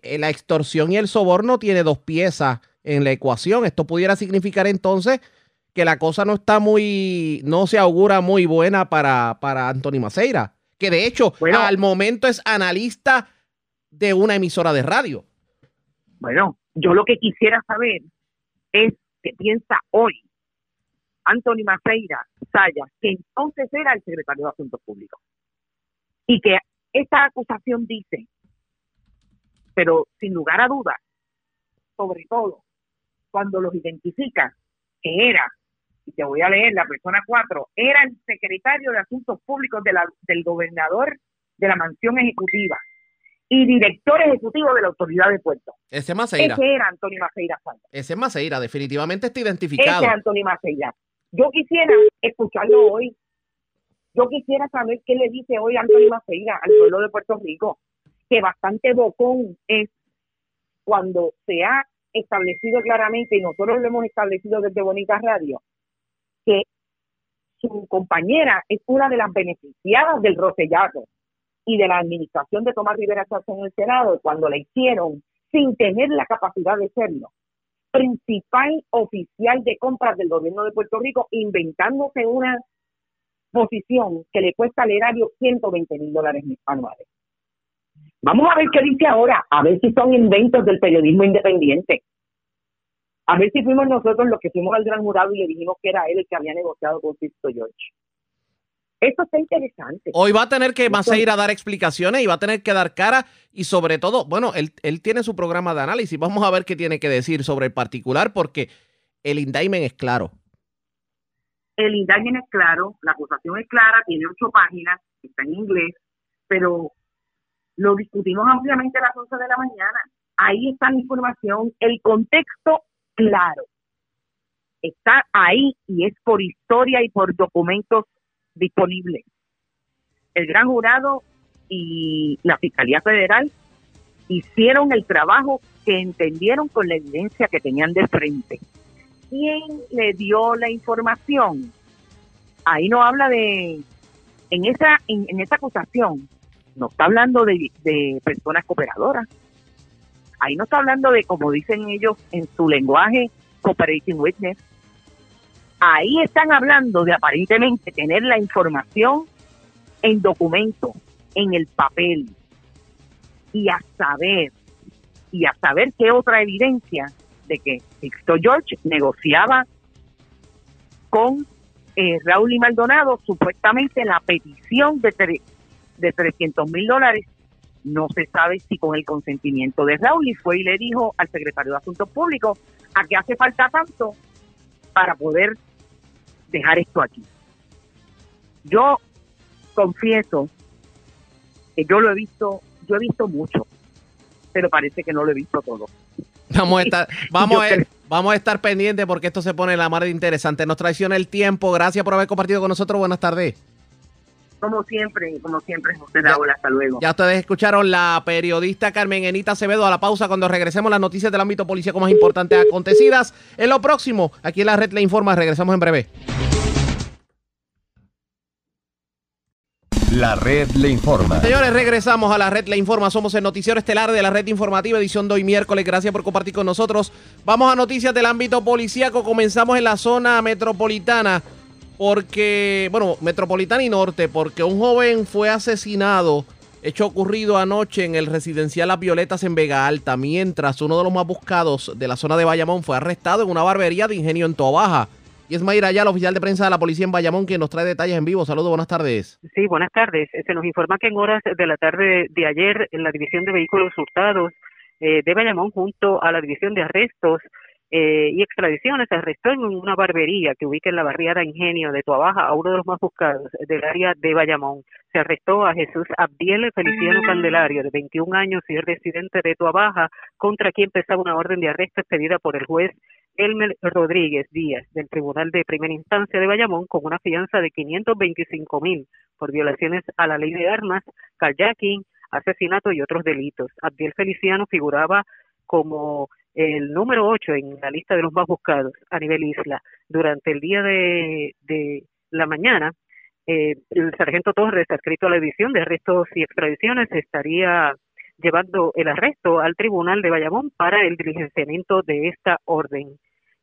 eh, la extorsión y el soborno tiene dos piezas en la ecuación. Esto pudiera significar entonces que la cosa no está muy, no se augura muy buena para, para Anthony Maceira, que de hecho al momento es analista de una emisora de radio. Bueno, yo lo que quisiera saber es qué piensa hoy Anthony Maceira Sayas, que entonces era el secretario de Asuntos Públicos. Y que esta acusación dice, pero sin lugar a dudas, sobre todo cuando los identifica, que era, y te voy a leer la persona cuatro, era el secretario de Asuntos Públicos de la, del gobernador de la mansión ejecutiva y director ejecutivo de la autoridad de puerto. Ese Maceira. Ese era Antonio Maceira Sayas. Ese Maceira, definitivamente está identificado. Ese es Antonio Maceira. Yo quisiera escucharlo hoy. Yo quisiera saber qué le dice hoy Antonio Maceira al pueblo de Puerto Rico, que bastante bocón es cuando se ha establecido claramente, y nosotros lo hemos establecido desde Bonita Radio, que su compañera es una de las beneficiadas del Rosellato y de la administración de Tomás Rivera Chávez en el Senado, cuando la hicieron sin tener la capacidad de serlo. Principal oficial de compras del gobierno de Puerto Rico, inventándose una posición que le cuesta al erario 120 mil dólares anuales. Vamos a ver qué dice ahora, a ver si son inventos del periodismo independiente. A ver si fuimos nosotros los que fuimos al gran jurado y le dijimos que era él el que había negociado con Sisto George. Esto está interesante. Hoy va a tener que más ir a dar explicaciones y va a tener que dar cara y sobre todo, bueno, él, él tiene su programa de análisis. Vamos a ver qué tiene que decir sobre el particular porque el indictment es claro. El indictment es claro, la acusación es clara, tiene ocho páginas, está en inglés, pero lo discutimos ampliamente a las once de la mañana. Ahí está la información, el contexto claro. Está ahí y es por historia y por documentos disponible. El gran jurado y la Fiscalía Federal hicieron el trabajo que entendieron con la evidencia que tenían de frente. ¿Quién le dio la información? Ahí no habla de, en esa, en, esa acusación, no está hablando de, de personas cooperadoras. Ahí no está hablando de, como dicen ellos en su lenguaje, cooperating witness ahí están hablando de aparentemente tener la información en documento, en el papel, y a saber, y a saber qué otra evidencia de que Sixto George negociaba con eh, Raúl y Maldonado supuestamente la petición de, de 300 mil dólares. No se sabe si con el consentimiento de Raúl y fue y le dijo al secretario de Asuntos Públicos a qué hace falta tanto para poder dejar esto aquí. Yo confieso que yo lo he visto, yo he visto mucho, pero parece que no lo he visto todo. Vamos a estar, vamos a, vamos a estar pendientes porque esto se pone la mar de interesante. Nos traiciona el tiempo. Gracias por haber compartido con nosotros. Buenas tardes. Como siempre, como siempre, José Raúl, hasta luego. Ya ustedes escucharon la periodista Carmen Enita Acevedo a la pausa cuando regresemos las noticias del ámbito policíaco más importantes acontecidas. En lo próximo, aquí en la red le informa, regresamos en breve. La red le informa. Señores, regresamos a la red le informa. Somos el noticiero estelar de la red informativa, edición de hoy miércoles. Gracias por compartir con nosotros. Vamos a noticias del ámbito policíaco. Comenzamos en la zona metropolitana, porque, bueno, metropolitana y norte, porque un joven fue asesinado. Hecho ocurrido anoche en el residencial Las Violetas en Vega Alta, mientras uno de los más buscados de la zona de Bayamón fue arrestado en una barbería de ingenio en Tobaja. Y es Mayra el oficial de prensa de la policía en Bayamón, quien nos trae detalles en vivo. Saludos, buenas tardes. Sí, buenas tardes. Se nos informa que en horas de la tarde de ayer, en la División de Vehículos Hurtados eh, de Bayamón, junto a la División de Arrestos, eh, y Extradiciones se arrestó en una barbería que ubica en la barriada Ingenio de Tuabaja a uno de los más buscados del área de Bayamón. Se arrestó a Jesús Abdiel Feliciano Candelario, de 21 años y residente de Tuabaja, contra quien pesaba una orden de arresto expedida por el juez Elmer Rodríguez Díaz del Tribunal de Primera Instancia de Bayamón con una fianza de 525 mil por violaciones a la ley de armas, kayaking, asesinato y otros delitos. Abdiel Feliciano figuraba como el número 8 en la lista de los más buscados a nivel isla. Durante el día de, la mañana, eh, el sargento Torres, adscrito a la división de arrestos y extradiciones, estaría llevando el arresto al tribunal de Bayamón para el diligenciamiento de esta orden.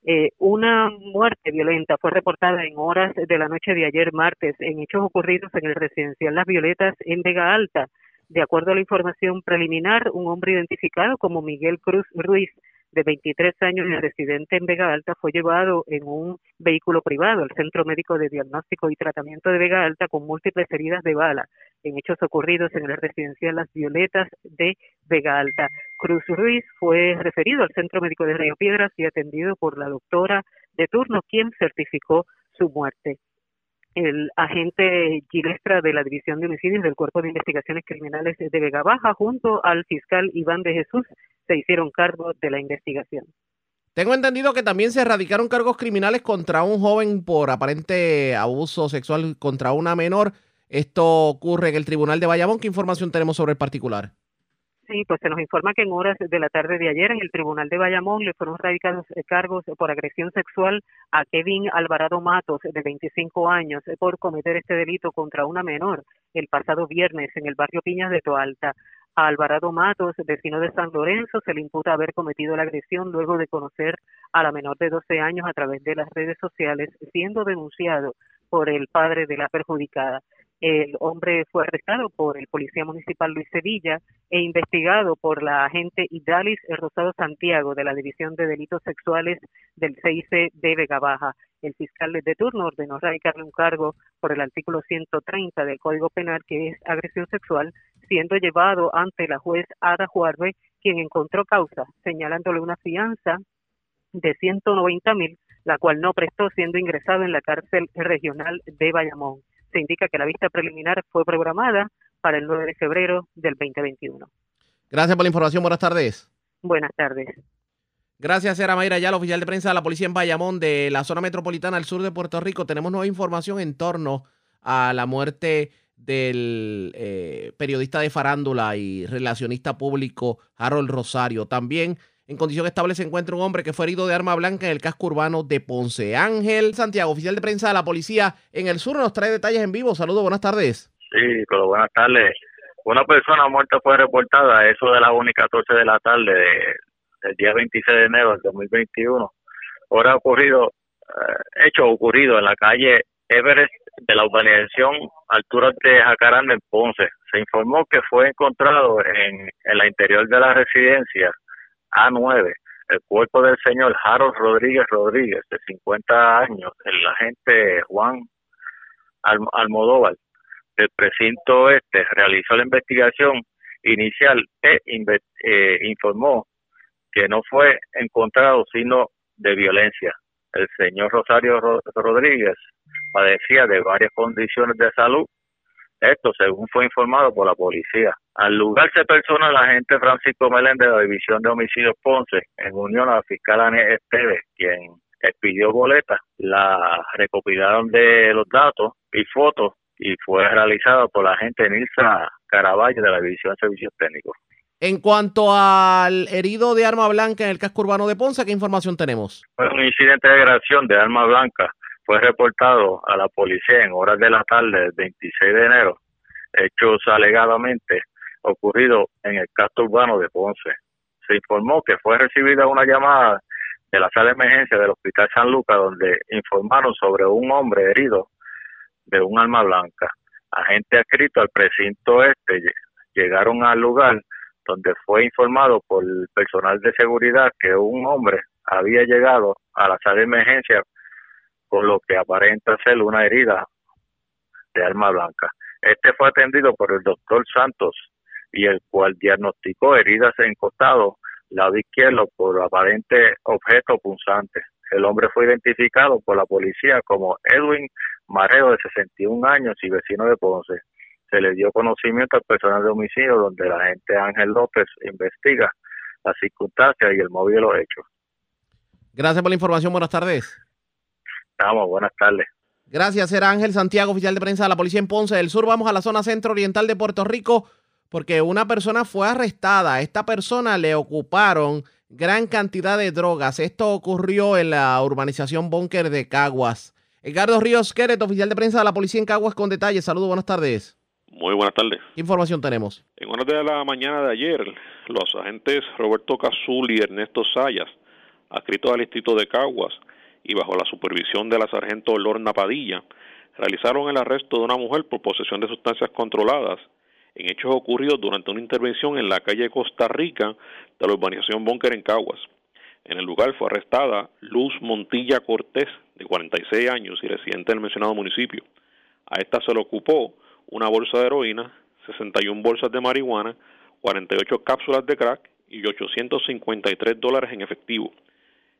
Eh, una muerte violenta fue reportada en horas de la noche de ayer martes en hechos ocurridos en el residencial Las Violetas en Vega Alta. De acuerdo a la información preliminar, un hombre identificado como Miguel Cruz Ruiz de 23 años y residente en Vega Alta fue llevado en un vehículo privado al Centro Médico de Diagnóstico y Tratamiento de Vega Alta con múltiples heridas de bala en hechos ocurridos en el residencial Las Violetas de Vega Alta. Cruz Ruiz fue referido al Centro Médico de Río Piedras y atendido por la doctora de turno, quien certificó su muerte el agente Gilestra de la División de Homicidios del Cuerpo de Investigaciones Criminales de Vega Baja, junto al fiscal Iván de Jesús, se hicieron cargo de la investigación. Tengo entendido que también se erradicaron cargos criminales contra un joven por aparente abuso sexual contra una menor. Esto ocurre en el Tribunal de Bayamón. ¿Qué información tenemos sobre el particular? Sí, pues se nos informa que en horas de la tarde de ayer en el Tribunal de Bayamón le fueron radicados eh, cargos por agresión sexual a Kevin Alvarado Matos, de 25 años, eh, por cometer este delito contra una menor el pasado viernes en el barrio Piñas de Toalta. A Alvarado Matos, vecino de San Lorenzo, se le imputa haber cometido la agresión luego de conocer a la menor de 12 años a través de las redes sociales, siendo denunciado por el padre de la perjudicada. El hombre fue arrestado por el policía municipal Luis Sevilla e investigado por la agente Idalis Rosado Santiago de la División de Delitos Sexuales del CIC de Vega Baja. El fiscal de turno ordenó radicarle un cargo por el artículo 130 del Código Penal que es agresión sexual, siendo llevado ante la juez Ada Juarbe, quien encontró causa, señalándole una fianza de 190 mil, la cual no prestó siendo ingresado en la cárcel regional de Bayamón se indica que la vista preliminar fue programada para el 9 de febrero del 2021. Gracias por la información. Buenas tardes. Buenas tardes. Gracias, era Mayra la oficial de prensa de la policía en Bayamón, de la zona metropolitana al sur de Puerto Rico. Tenemos nueva información en torno a la muerte del eh, periodista de farándula y relacionista público Harold Rosario. También en condición estable se encuentra un hombre que fue herido de arma blanca en el casco urbano de Ponce. Ángel Santiago, oficial de prensa de la policía en el sur, nos trae detalles en vivo. Saludos, buenas tardes. Sí, pero buenas tardes. Una persona muerta fue reportada eso de las 1 y 14 de la tarde del día 26 de enero del 2021. Ahora ha ocurrido, eh, hecho ocurrido en la calle Everest de la urbanización altura de Jacaranda en Ponce. Se informó que fue encontrado en, en la interior de la residencia a9, el cuerpo del señor Harold Rodríguez Rodríguez, de 50 años, el agente Juan Almodóvar del precinto este realizó la investigación inicial e eh, informó que no fue encontrado sino de violencia. El señor Rosario Rodríguez padecía de varias condiciones de salud esto según fue informado por la policía. Al lugar se persona el agente Francisco Meléndez de la División de Homicidios Ponce, en unión a la fiscal Anel Esteves, quien expidió boletas, la recopilaron de los datos y fotos y fue realizado por la agente Nilsa Caraballo de la División de Servicios Técnicos. En cuanto al herido de arma blanca en el casco urbano de Ponce, ¿qué información tenemos? Fue un incidente de agresión de arma blanca fue reportado a la policía en horas de la tarde del 26 de enero, hechos alegadamente ocurrido en el casco urbano de Ponce. Se informó que fue recibida una llamada de la sala de emergencia del Hospital San Lucas donde informaron sobre un hombre herido de un arma blanca. Agente adscrito al precinto este llegaron al lugar donde fue informado por el personal de seguridad que un hombre había llegado a la sala de emergencia con lo que aparenta ser una herida de arma blanca. Este fue atendido por el doctor Santos y el cual diagnosticó heridas en costado lado izquierdo por aparente objeto punzante. El hombre fue identificado por la policía como Edwin Mareo, de 61 años y vecino de Ponce. Se le dio conocimiento al personal de homicidio, donde la agente Ángel López investiga las circunstancias y el móvil de los hechos. Gracias por la información. Buenas tardes. Estamos, buenas tardes. Gracias, era Ángel Santiago, oficial de prensa de la policía en Ponce del Sur. Vamos a la zona centro-oriental de Puerto Rico porque una persona fue arrestada. A esta persona le ocuparon gran cantidad de drogas. Esto ocurrió en la urbanización Búnker de Caguas. Edgardo Ríos Queret, oficial de prensa de la policía en Caguas, con detalles. Saludos, buenas tardes. Muy buenas tardes. ¿Qué información tenemos? En horas de la mañana de ayer, los agentes Roberto Cazul y Ernesto Sayas, adscritos al distrito de Caguas y bajo la supervisión de la sargento Lorna Padilla, realizaron el arresto de una mujer por posesión de sustancias controladas en hechos ocurridos durante una intervención en la calle Costa Rica de la urbanización Búnker en Caguas. En el lugar fue arrestada Luz Montilla Cortés, de 46 años y residente del mencionado municipio. A esta se le ocupó una bolsa de heroína, 61 bolsas de marihuana, 48 cápsulas de crack y 853 dólares en efectivo.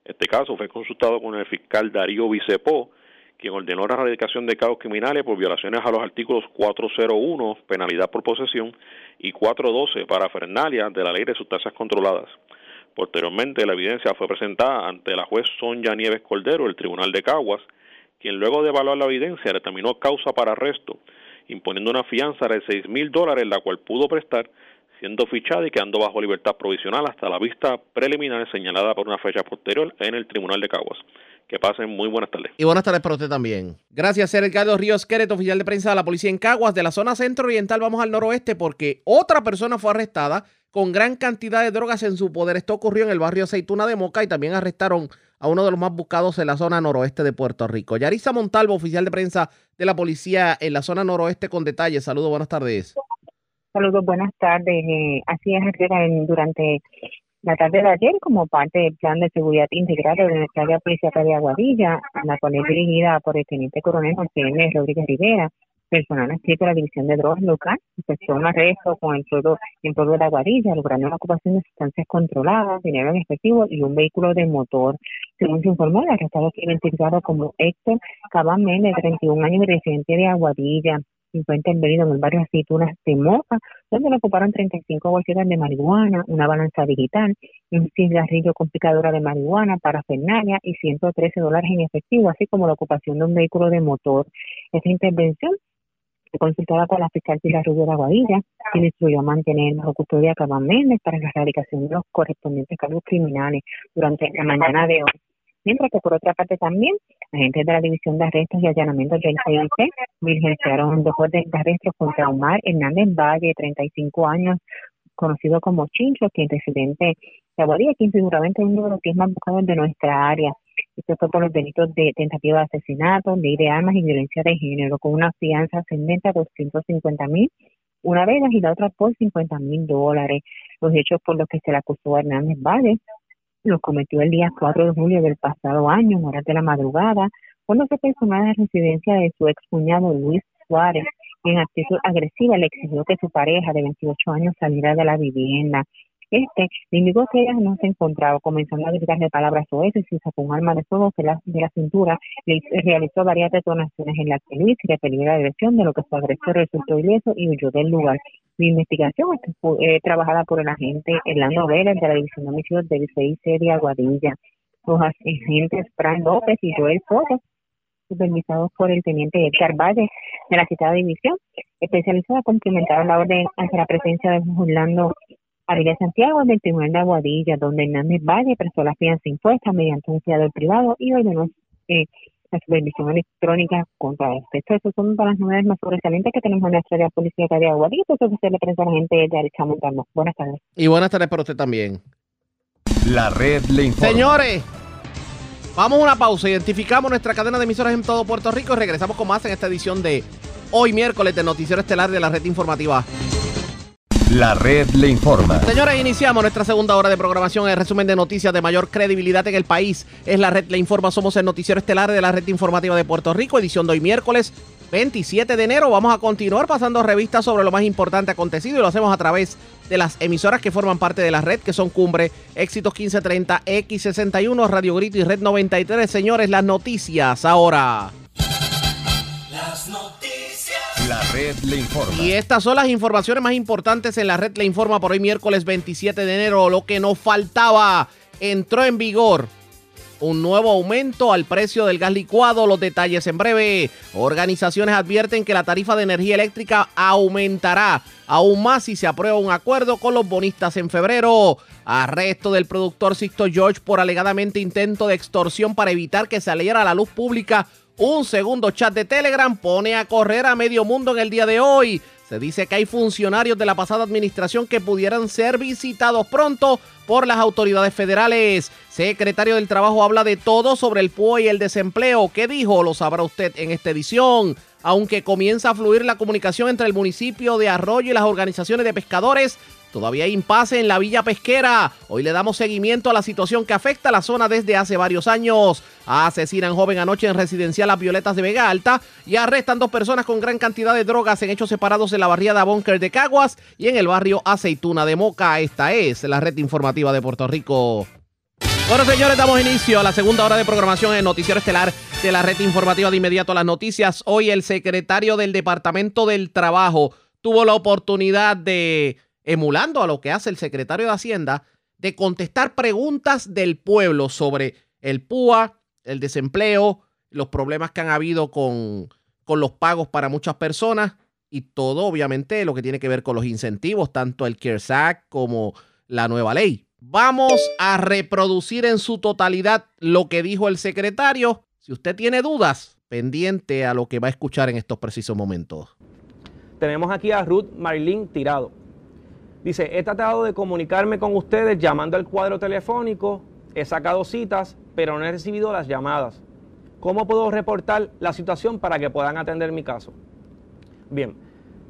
Este caso fue consultado con el fiscal Darío Vicepó, quien ordenó la erradicación de cargos criminales por violaciones a los artículos 401, penalidad por posesión, y 412, para Fernalia de la Ley de Sustancias Controladas. Posteriormente, la evidencia fue presentada ante la juez Sonia Nieves Cordero del Tribunal de Caguas, quien luego de evaluar la evidencia determinó causa para arresto, imponiendo una fianza de seis mil dólares, la cual pudo prestar, siendo fichada y quedando bajo libertad provisional hasta la vista preliminar señalada por una fecha posterior en el Tribunal de Caguas. Que pasen muy buenas tardes. Y buenas tardes para usted también. Gracias, ser Ríos Queret, oficial de prensa de la policía en Caguas. De la zona centro-oriental vamos al noroeste porque otra persona fue arrestada con gran cantidad de drogas en su poder. Esto ocurrió en el barrio Aceituna de Moca y también arrestaron a uno de los más buscados en la zona noroeste de Puerto Rico. Yarisa Montalvo, oficial de prensa de la policía en la zona noroeste con detalles. Saludos, buenas tardes. Saludos, buenas tardes. Eh, así es, durante la tarde de ayer, como parte del plan de seguridad integral de nuestra área de Aguadilla, la cual es dirigida por el teniente coronel José M. Rodríguez Rivera, personal adscrito a la División de Drogas Local, efectuó un arresto con el pueblo, en pueblo de Aguadilla, logrando la ocupación de sustancias controladas, dinero en efectivo y un vehículo de motor. Según se informó, el arrestado fue identificado como Héctor Cabán de 31 años, residente de Aguadilla fue intervenido en el barrio Aceitunas de Moca, donde le ocuparon 35 bolsitas de marihuana, una balanza digital, un cigarrillo con picadura de marihuana, para parafernalia y 113 dólares en efectivo, así como la ocupación de un vehículo de motor. Esta intervención consultada con la fiscal Pilar Rubio de Aguadilla, quien instruyó mantener bajo custodia a Méndez para la erradicación de los correspondientes cargos criminales durante la mañana de hoy mientras que por otra parte también agentes de la División de Arrestos y Allanamientos del CIC diligenciaron dos órdenes de arrestos contra Omar Hernández Valle, 35 años, conocido como Chincho, quien residente de Aguadilla, quien figuraba entre uno de los 10 más buscados de nuestra área. Esto fue por los delitos de tentativa de asesinato, ley de armas y violencia de género, con una fianza ascendente a 250 mil una vez y la otra por 50 mil dólares. Los hechos por los que se le acusó a Hernández Valle lo cometió el día 4 de julio del pasado año, en horas de la madrugada, cuando se personó en la residencia de su excuñado Luis Suárez, en actitud agresiva le exigió que su pareja de 28 años saliera de la vivienda. Este le indicó que ella no se encontraba, comenzando a gritarle palabras oeces y sacó un arma de fuego de la, de la cintura y realizó varias detonaciones en la que Luis repelió la agresión, de lo que su agresor resultó ileso y huyó del lugar. Mi investigación fue eh, trabajada por el agente Orlando Vélez de la División de Homicidios del CIC de Aguadilla. Los agentes Fran López y Joel Soto supervisados por el teniente Edgar Valle de la citada división, especializada, complementaron la orden ante la presencia de Orlando Ariel Santiago del Tribunal de Aguadilla, donde Hernández Valle prestó la fianza impuesta mediante un fiador privado y ordenó eh, la supervisión electrónica contra este. Estas son todas las novedades más sobresalientes que tenemos en nuestra área policía de Aguadilla, eso que se le presenta a la gente de Aricha Buenas tardes. Y buenas tardes para usted también. La red le informa. Señores, vamos a una pausa. Identificamos nuestra cadena de emisoras en todo Puerto Rico y regresamos con más en esta edición de hoy miércoles de Noticiero Estelar de la Red Informativa. La red le informa. Señores, iniciamos nuestra segunda hora de programación. El resumen de noticias de mayor credibilidad en el país es la red le informa. Somos el noticiero estelar de la red informativa de Puerto Rico, edición de hoy miércoles 27 de enero. Vamos a continuar pasando revistas sobre lo más importante acontecido y lo hacemos a través de las emisoras que forman parte de la red, que son Cumbre, Éxitos 1530, X61, Radio Grito y Red 93. Señores, las noticias ahora. Las noticias. La red le informa. Y estas son las informaciones más importantes en la red le informa por hoy miércoles 27 de enero. Lo que nos faltaba entró en vigor un nuevo aumento al precio del gas licuado. Los detalles en breve. Organizaciones advierten que la tarifa de energía eléctrica aumentará aún más si se aprueba un acuerdo con los bonistas en febrero. Arresto del productor Sixto George por alegadamente intento de extorsión para evitar que saliera a la luz pública un segundo chat de Telegram pone a correr a medio mundo en el día de hoy. Se dice que hay funcionarios de la pasada administración que pudieran ser visitados pronto por las autoridades federales. Secretario del Trabajo habla de todo sobre el PUE y el desempleo. ¿Qué dijo? Lo sabrá usted en esta edición. Aunque comienza a fluir la comunicación entre el municipio de Arroyo y las organizaciones de pescadores, Todavía hay impasse en la villa pesquera. Hoy le damos seguimiento a la situación que afecta a la zona desde hace varios años. Asesinan joven anoche en residencial Las Violetas de Vega Alta y arrestan dos personas con gran cantidad de drogas en hechos separados en la barriada Bunker de Caguas y en el barrio Aceituna de Moca. Esta es la red informativa de Puerto Rico. Bueno, señores, damos inicio a la segunda hora de programación en Noticiero Estelar de la red informativa de inmediato a las noticias. Hoy el secretario del Departamento del Trabajo tuvo la oportunidad de emulando a lo que hace el secretario de Hacienda, de contestar preguntas del pueblo sobre el PUA, el desempleo, los problemas que han habido con, con los pagos para muchas personas y todo, obviamente, lo que tiene que ver con los incentivos, tanto el CARES Act como la nueva ley. Vamos a reproducir en su totalidad lo que dijo el secretario. Si usted tiene dudas, pendiente a lo que va a escuchar en estos precisos momentos. Tenemos aquí a Ruth Marilyn Tirado. Dice, he tratado de comunicarme con ustedes llamando al cuadro telefónico, he sacado citas, pero no he recibido las llamadas. ¿Cómo puedo reportar la situación para que puedan atender mi caso? Bien,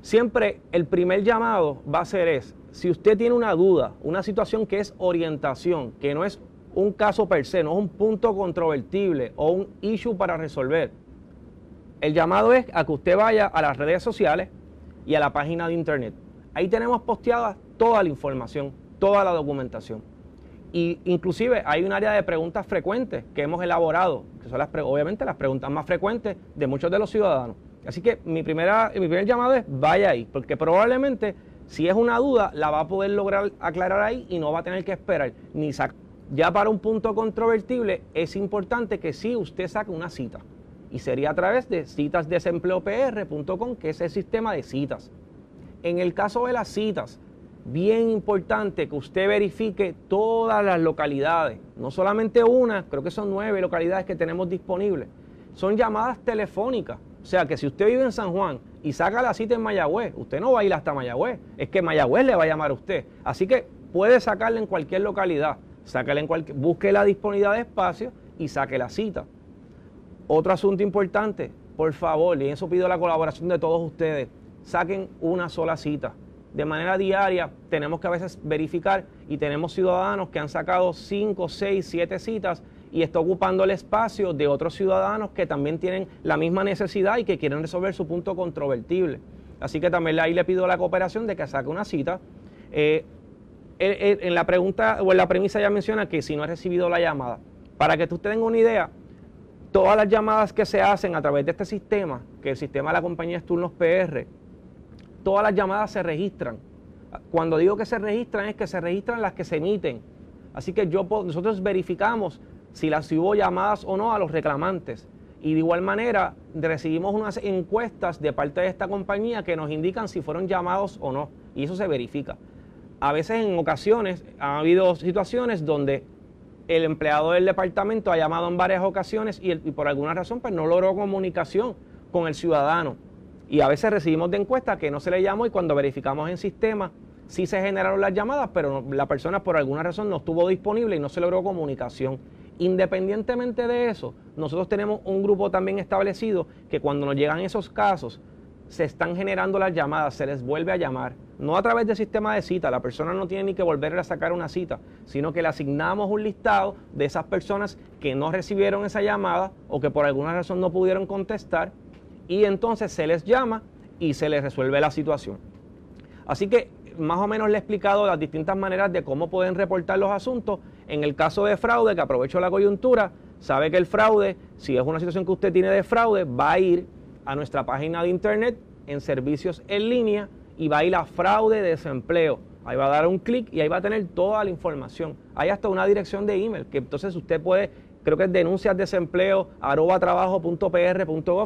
siempre el primer llamado va a ser es, si usted tiene una duda, una situación que es orientación, que no es un caso per se, no es un punto controvertible o un issue para resolver. El llamado es a que usted vaya a las redes sociales y a la página de internet. Ahí tenemos posteada toda la información, toda la documentación. Y inclusive hay un área de preguntas frecuentes que hemos elaborado, que son las obviamente las preguntas más frecuentes de muchos de los ciudadanos. Así que mi, primera, mi primer llamado es vaya ahí, porque probablemente si es una duda la va a poder lograr aclarar ahí y no va a tener que esperar ni sacar. Ya para un punto controvertible es importante que sí usted saque una cita y sería a través de citasdesempleopr.com, que es el sistema de citas. En el caso de las citas, bien importante que usted verifique todas las localidades, no solamente una, creo que son nueve localidades que tenemos disponibles. Son llamadas telefónicas. O sea que si usted vive en San Juan y saca la cita en Mayagüez, usted no va a ir hasta Mayagüez, es que Mayagüez le va a llamar a usted. Así que puede sacarla en cualquier localidad, sácala en cualquier, busque la disponibilidad de espacio y saque la cita. Otro asunto importante, por favor, y eso pido la colaboración de todos ustedes, saquen una sola cita de manera diaria tenemos que a veces verificar y tenemos ciudadanos que han sacado 5, 6, 7 citas y está ocupando el espacio de otros ciudadanos que también tienen la misma necesidad y que quieren resolver su punto controvertible. Así que también ahí le pido la cooperación de que saque una cita. Eh, en la pregunta o en la premisa ya menciona que si no ha recibido la llamada, para que usted tenga una idea, todas las llamadas que se hacen a través de este sistema, que el sistema de la compañía es Turnos PR, todas las llamadas se registran. Cuando digo que se registran es que se registran las que se emiten. Así que nosotros verificamos si las hubo llamadas o no a los reclamantes. Y de igual manera recibimos unas encuestas de parte de esta compañía que nos indican si fueron llamados o no. Y eso se verifica. A veces en ocasiones ha habido situaciones donde el empleado del departamento ha llamado en varias ocasiones y, y por alguna razón pues, no logró comunicación con el ciudadano. Y a veces recibimos de encuesta que no se le llamó y cuando verificamos en sistema sí se generaron las llamadas, pero la persona por alguna razón no estuvo disponible y no se logró comunicación. Independientemente de eso, nosotros tenemos un grupo también establecido que cuando nos llegan esos casos, se están generando las llamadas, se les vuelve a llamar, no a través del sistema de cita, la persona no tiene ni que volver a sacar una cita, sino que le asignamos un listado de esas personas que no recibieron esa llamada o que por alguna razón no pudieron contestar y entonces se les llama y se les resuelve la situación. Así que más o menos le he explicado las distintas maneras de cómo pueden reportar los asuntos. En el caso de fraude, que aprovecho la coyuntura, sabe que el fraude, si es una situación que usted tiene de fraude, va a ir a nuestra página de internet en servicios en línea y va a ir a fraude de desempleo. Ahí va a dar un clic y ahí va a tener toda la información. Hay hasta una dirección de email que entonces usted puede, creo que es denuncias desempleo arroba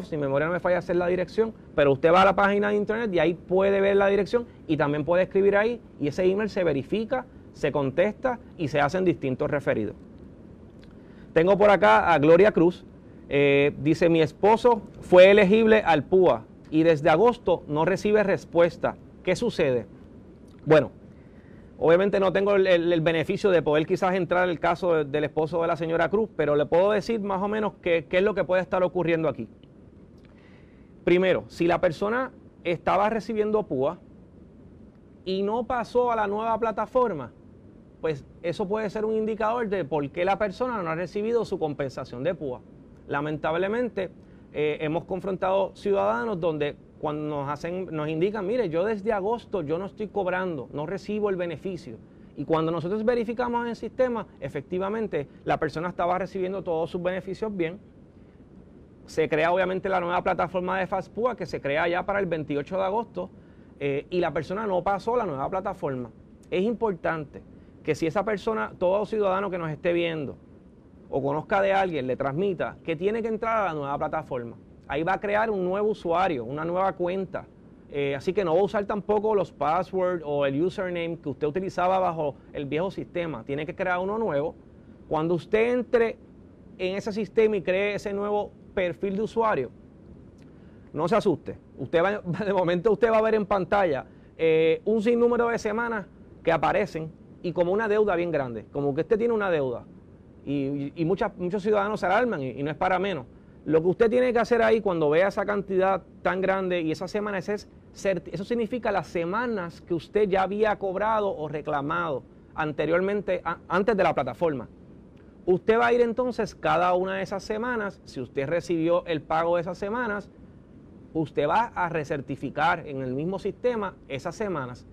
si mi memoria no me falla hacer la dirección, pero usted va a la página de internet y ahí puede ver la dirección y también puede escribir ahí y ese email se verifica, se contesta y se hacen distintos referidos. Tengo por acá a Gloria Cruz. Eh, dice, mi esposo fue elegible al PUA y desde agosto no recibe respuesta. ¿Qué sucede? Bueno, obviamente no tengo el, beneficio de poder quizás entrar en el caso de- del esposo de la señora Cruz, pero le puedo decir más o menos qué, qué es lo que puede estar ocurriendo aquí. Primero, si la persona estaba recibiendo PUA y no pasó a la nueva plataforma, pues eso puede ser un indicador de por qué la persona no ha recibido su compensación de PUA. Lamentablemente, eh, hemos confrontado ciudadanos donde cuando nos hacen, nos indican, mire, yo desde agosto yo no estoy cobrando, no recibo el beneficio. Y cuando nosotros verificamos en el sistema, efectivamente la persona estaba recibiendo todos sus beneficios bien. Se crea obviamente la nueva plataforma de FastPUA que se crea ya para el 28 de agosto eh, y la persona no pasó la nueva plataforma. Es importante que si esa persona, todo ciudadano que nos esté viendo o conozca de alguien, le transmita que tiene que entrar a la nueva plataforma. Ahí va a crear un nuevo usuario, una nueva cuenta. Eh, así que no va a usar tampoco los passwords o el username que usted utilizaba bajo el viejo sistema. Tiene que crear uno nuevo. Cuando usted entre en ese sistema y cree ese nuevo perfil de usuario, no se asuste. Usted va, de momento usted va a ver en pantalla eh, un sinnúmero de semanas que aparecen y como una deuda bien grande, como que usted tiene una deuda. Y, muchas- muchos ciudadanos se alarman y no es para menos. Lo que usted tiene que hacer ahí cuando vea esa cantidad tan grande y esas semanas es, eso significa las semanas que usted ya había cobrado o reclamado anteriormente, antes de la plataforma. Usted va a ir entonces cada una de esas semanas, si usted recibió el pago de esas semanas, usted va a recertificar en el mismo sistema esas semanas.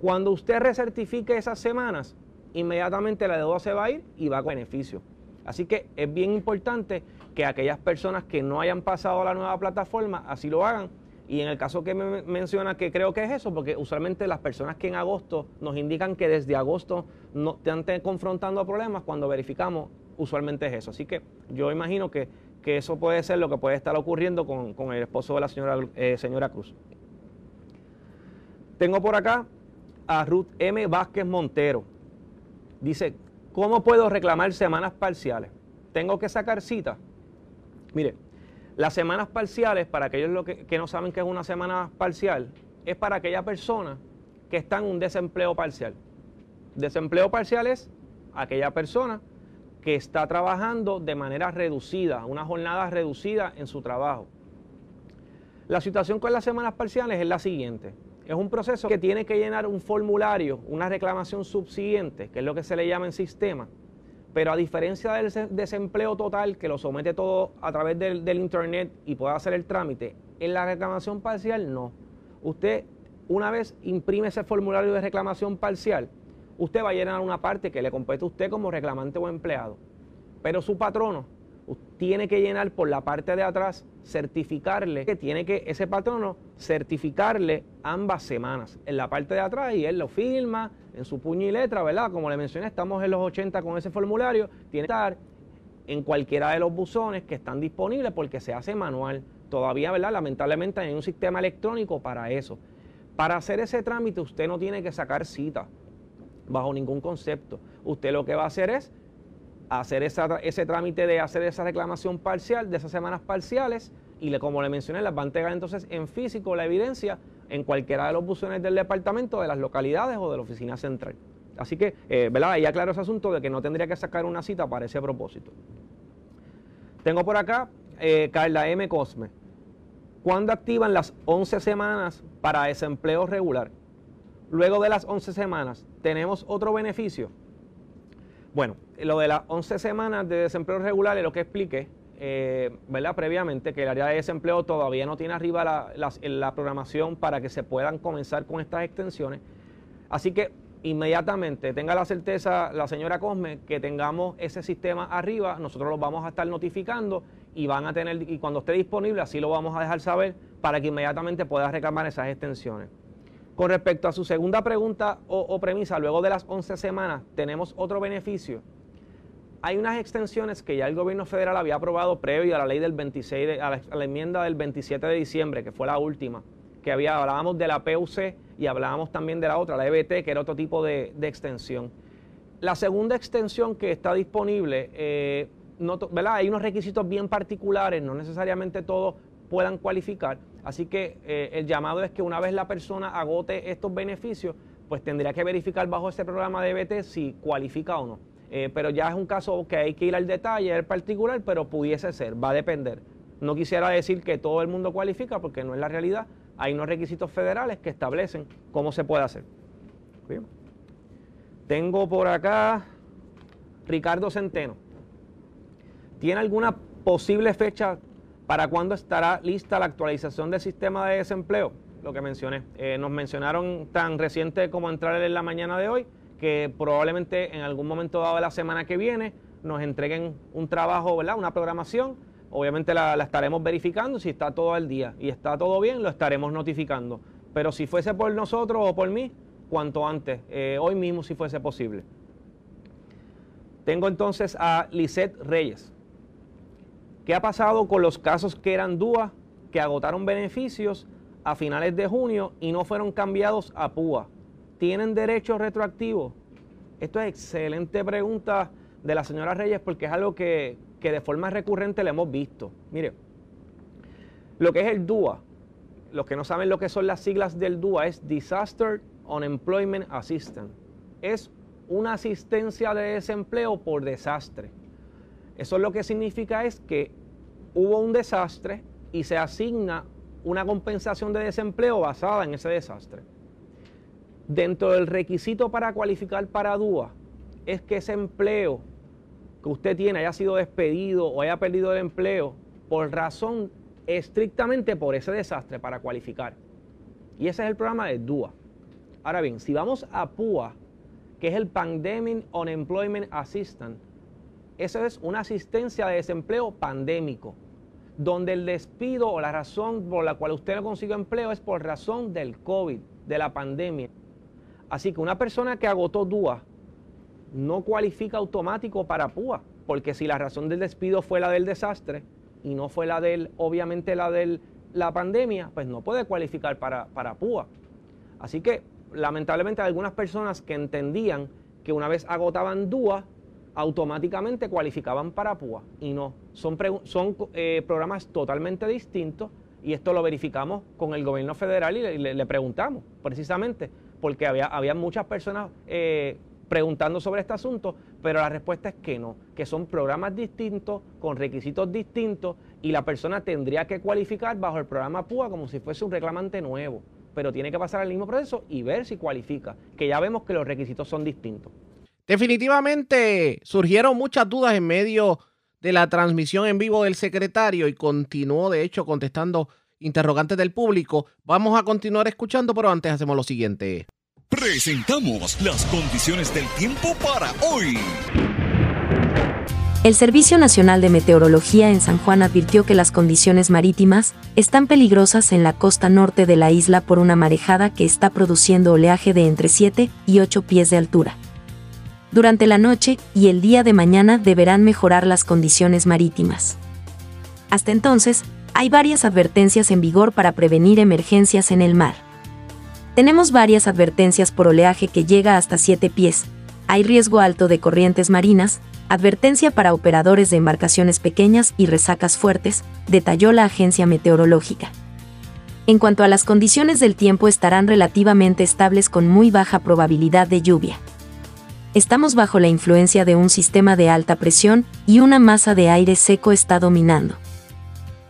Cuando usted recertifique esas semanas, inmediatamente la deuda se va a ir y va con beneficio. Así que es bien importante que aquellas personas que no hayan pasado a la nueva plataforma así lo hagan. Y en el caso que me menciona que creo que es eso, porque usualmente las personas que en agosto nos indican que desde agosto no te- confrontando problemas, cuando verificamos, usualmente es eso. Así que yo imagino que, que eso puede ser lo que puede estar ocurriendo con, con el esposo de la señora, eh, señora Cruz. Tengo por acá a Ruth M. Vázquez Montero. Dice, ¿cómo puedo reclamar semanas parciales? ¿Tengo que sacar cita? Mire, las semanas parciales, para aquellos lo que, que no saben qué es una semana parcial, es para aquella persona que está en un desempleo parcial. Desempleo parcial es aquella persona que está trabajando de manera reducida, una jornada reducida en su trabajo. La situación con las semanas parciales es la siguiente. Es un proceso que tiene que llenar un formulario, una reclamación subsiguiente, que es lo que se le llama en sistema. Pero a diferencia del se- desempleo total, que lo somete todo a través del, Internet y puede hacer el trámite, en la reclamación parcial no. Usted, una vez imprime ese formulario de reclamación parcial, usted va a llenar una parte que le compete a usted como reclamante o empleado. Pero su patrono tiene que llenar por la parte de atrás, certificarle, que tiene que ese patrono certificarle ambas semanas en la parte de atrás y él lo firma en su puño y letra, ¿verdad? Como le mencioné, estamos en los 80 con ese formulario, tiene que estar en cualquiera de los buzones que están disponibles porque se hace manual. Todavía, ¿verdad? Lamentablemente hay un sistema electrónico para eso. Para hacer ese trámite usted no tiene que sacar cita bajo ningún concepto. Usted lo que va a hacer es hacer ese trámite de hacer esa reclamación parcial, de esas semanas parciales, y le, como le mencioné, las va a entregar entonces en físico la evidencia en cualquiera de los buzones del departamento, de las localidades o de la oficina central. Así que, eh, ¿verdad? Ahí aclaro ese asunto de que no tendría que sacar una cita para ese propósito. Tengo por acá eh, Carla M. Cosme. ¿Cuándo activan las 11 semanas para desempleo regular? Luego de las 11 semanas, ¿tenemos otro beneficio? Bueno, lo de las 11 semanas de desempleo regular es lo que expliqué. eh, ¿verdad? previamente que el área de desempleo todavía no tiene arriba la, la, programación para que se puedan comenzar con estas extensiones. Así que inmediatamente tenga la certeza la señora Cosme que tengamos ese sistema arriba, nosotros los vamos a estar notificando y van a tener, y cuando esté disponible, así lo vamos a dejar saber para que inmediatamente pueda reclamar esas extensiones. Con respecto a su segunda pregunta o, premisa, luego de las 11 semanas, ¿tenemos otro beneficio? Hay unas extensiones que ya el gobierno federal había aprobado previo a la ley del 26, a, la, enmienda del 27 de diciembre, que fue la última, que había, hablábamos de la PUC y hablábamos también de la otra, la EBT, que era otro tipo de, extensión. La segunda extensión que está disponible, eh, ¿verdad? hay unos requisitos bien particulares, no necesariamente todos puedan cualificar, Así que eh, el llamado es que una vez la persona agote estos beneficios, pues tendría que verificar bajo ese programa de BT si cualifica o no. Eh, pero ya es un caso que hay que ir al detalle, el particular, pero pudiese ser, va a depender. No quisiera decir que todo el mundo cualifica porque no es la realidad. Hay unos requisitos federales que establecen cómo se puede hacer. Tengo por acá Ricardo Centeno. ¿Tiene alguna posible fecha ¿Para cuándo estará lista la actualización del sistema de desempleo? Lo que mencioné. Eh, nos mencionaron tan reciente como entrar en la mañana de hoy que probablemente en algún momento dado de la semana que viene nos entreguen un trabajo, ¿verdad? Una programación. Obviamente la, estaremos verificando si está todo al día y está todo bien, lo estaremos notificando. Pero si fuese por nosotros o por mí, cuanto antes, eh, hoy mismo si fuese posible. Tengo entonces a Lisette Reyes. ¿Qué ha pasado con los casos que eran DUA, que agotaron beneficios a finales de junio y no fueron cambiados a PUA? ¿Tienen derecho retroactivo? Esto es excelente pregunta de la señora Reyes porque es algo que, que de forma recurrente le hemos visto. Mire, lo que es el DUA, los que no saben lo que son las siglas del DUA es Disaster Unemployment Assistance. Es una asistencia de desempleo por desastre. Eso lo que significa es que hubo un desastre y se asigna una compensación de desempleo basada en ese desastre. Dentro del requisito para cualificar para DUA es que ese empleo que usted tiene haya sido despedido o haya perdido el empleo por razón estrictamente por ese desastre para cualificar. Y ese es el programa de DUA. Ahora bien, si vamos a PUA, que es el Pandemic Unemployment Assistance, eso es una asistencia de desempleo pandémico, donde el despido o la razón por la cual usted no consiguió empleo es por razón del COVID, de la pandemia. Así que una persona que agotó DUA no cualifica automático para PUA, porque si la razón del despido fue la del desastre y no fue la del, obviamente la de la pandemia, pues no puede cualificar para, para PUA. Así que lamentablemente algunas personas que entendían que una vez agotaban DUA, automáticamente cualificaban para PUA y no. Son, son eh, programas totalmente distintos y esto lo verificamos con el gobierno federal y le, preguntamos precisamente porque había, había muchas personas eh, preguntando sobre este asunto, pero la respuesta es que no, que son programas distintos, con requisitos distintos y la persona tendría que cualificar bajo el programa PUA como si fuese un reclamante nuevo, pero tiene que pasar el mismo proceso y ver si cualifica, que ya vemos que los requisitos son distintos. Definitivamente surgieron muchas dudas en medio de la transmisión en vivo del secretario y continuó de hecho contestando interrogantes del público. Vamos a continuar escuchando, pero antes hacemos lo siguiente. Presentamos las condiciones del tiempo para hoy. El Servicio Nacional de Meteorología en San Juan advirtió que las condiciones marítimas están peligrosas en la costa norte de la isla por una marejada que está produciendo oleaje de entre 7 y 8 pies de altura. Durante la noche y el día de mañana deberán mejorar las condiciones marítimas. Hasta entonces, hay varias advertencias en vigor para prevenir emergencias en el mar. Tenemos varias advertencias por oleaje que llega hasta 7 pies, hay riesgo alto de corrientes marinas, advertencia para operadores de embarcaciones pequeñas y resacas fuertes, detalló la agencia meteorológica. En cuanto a las condiciones del tiempo estarán relativamente estables con muy baja probabilidad de lluvia estamos bajo la influencia de un sistema de alta presión y una masa de aire seco está dominando.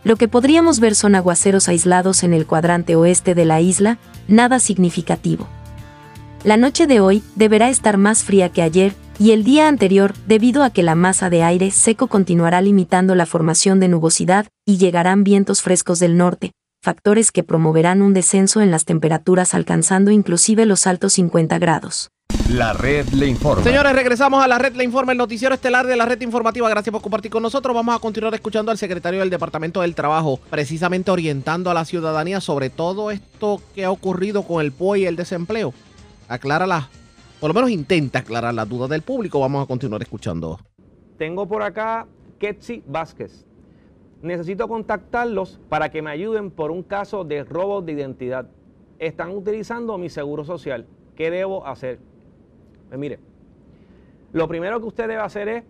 Lo que podríamos ver son aguaceros aislados en el cuadrante oeste de la isla, nada significativo. La noche de hoy deberá estar más fría que ayer y el día anterior, debido a que la masa de aire seco continuará limitando la formación de nubosidad y llegarán vientos frescos del norte, factores que promoverán un descenso en las temperaturas alcanzando inclusive los altos 50 grados. La red le informa. Señores, regresamos a la red Le Informa, el noticiero estelar de la red informativa. Gracias por compartir con nosotros. Vamos a continuar escuchando al secretario del Departamento del Trabajo, precisamente orientando a la ciudadanía sobre todo esto que ha ocurrido con el POI y el desempleo. Aclara las, por lo menos intenta aclarar las dudas del público. Vamos a continuar escuchando. Tengo por acá Ketsi Vázquez. Necesito contactarlos para que me ayuden por un caso de robo de identidad. Están utilizando mi seguro social. ¿Qué debo hacer? Pues mire, lo primero que usted debe hacer es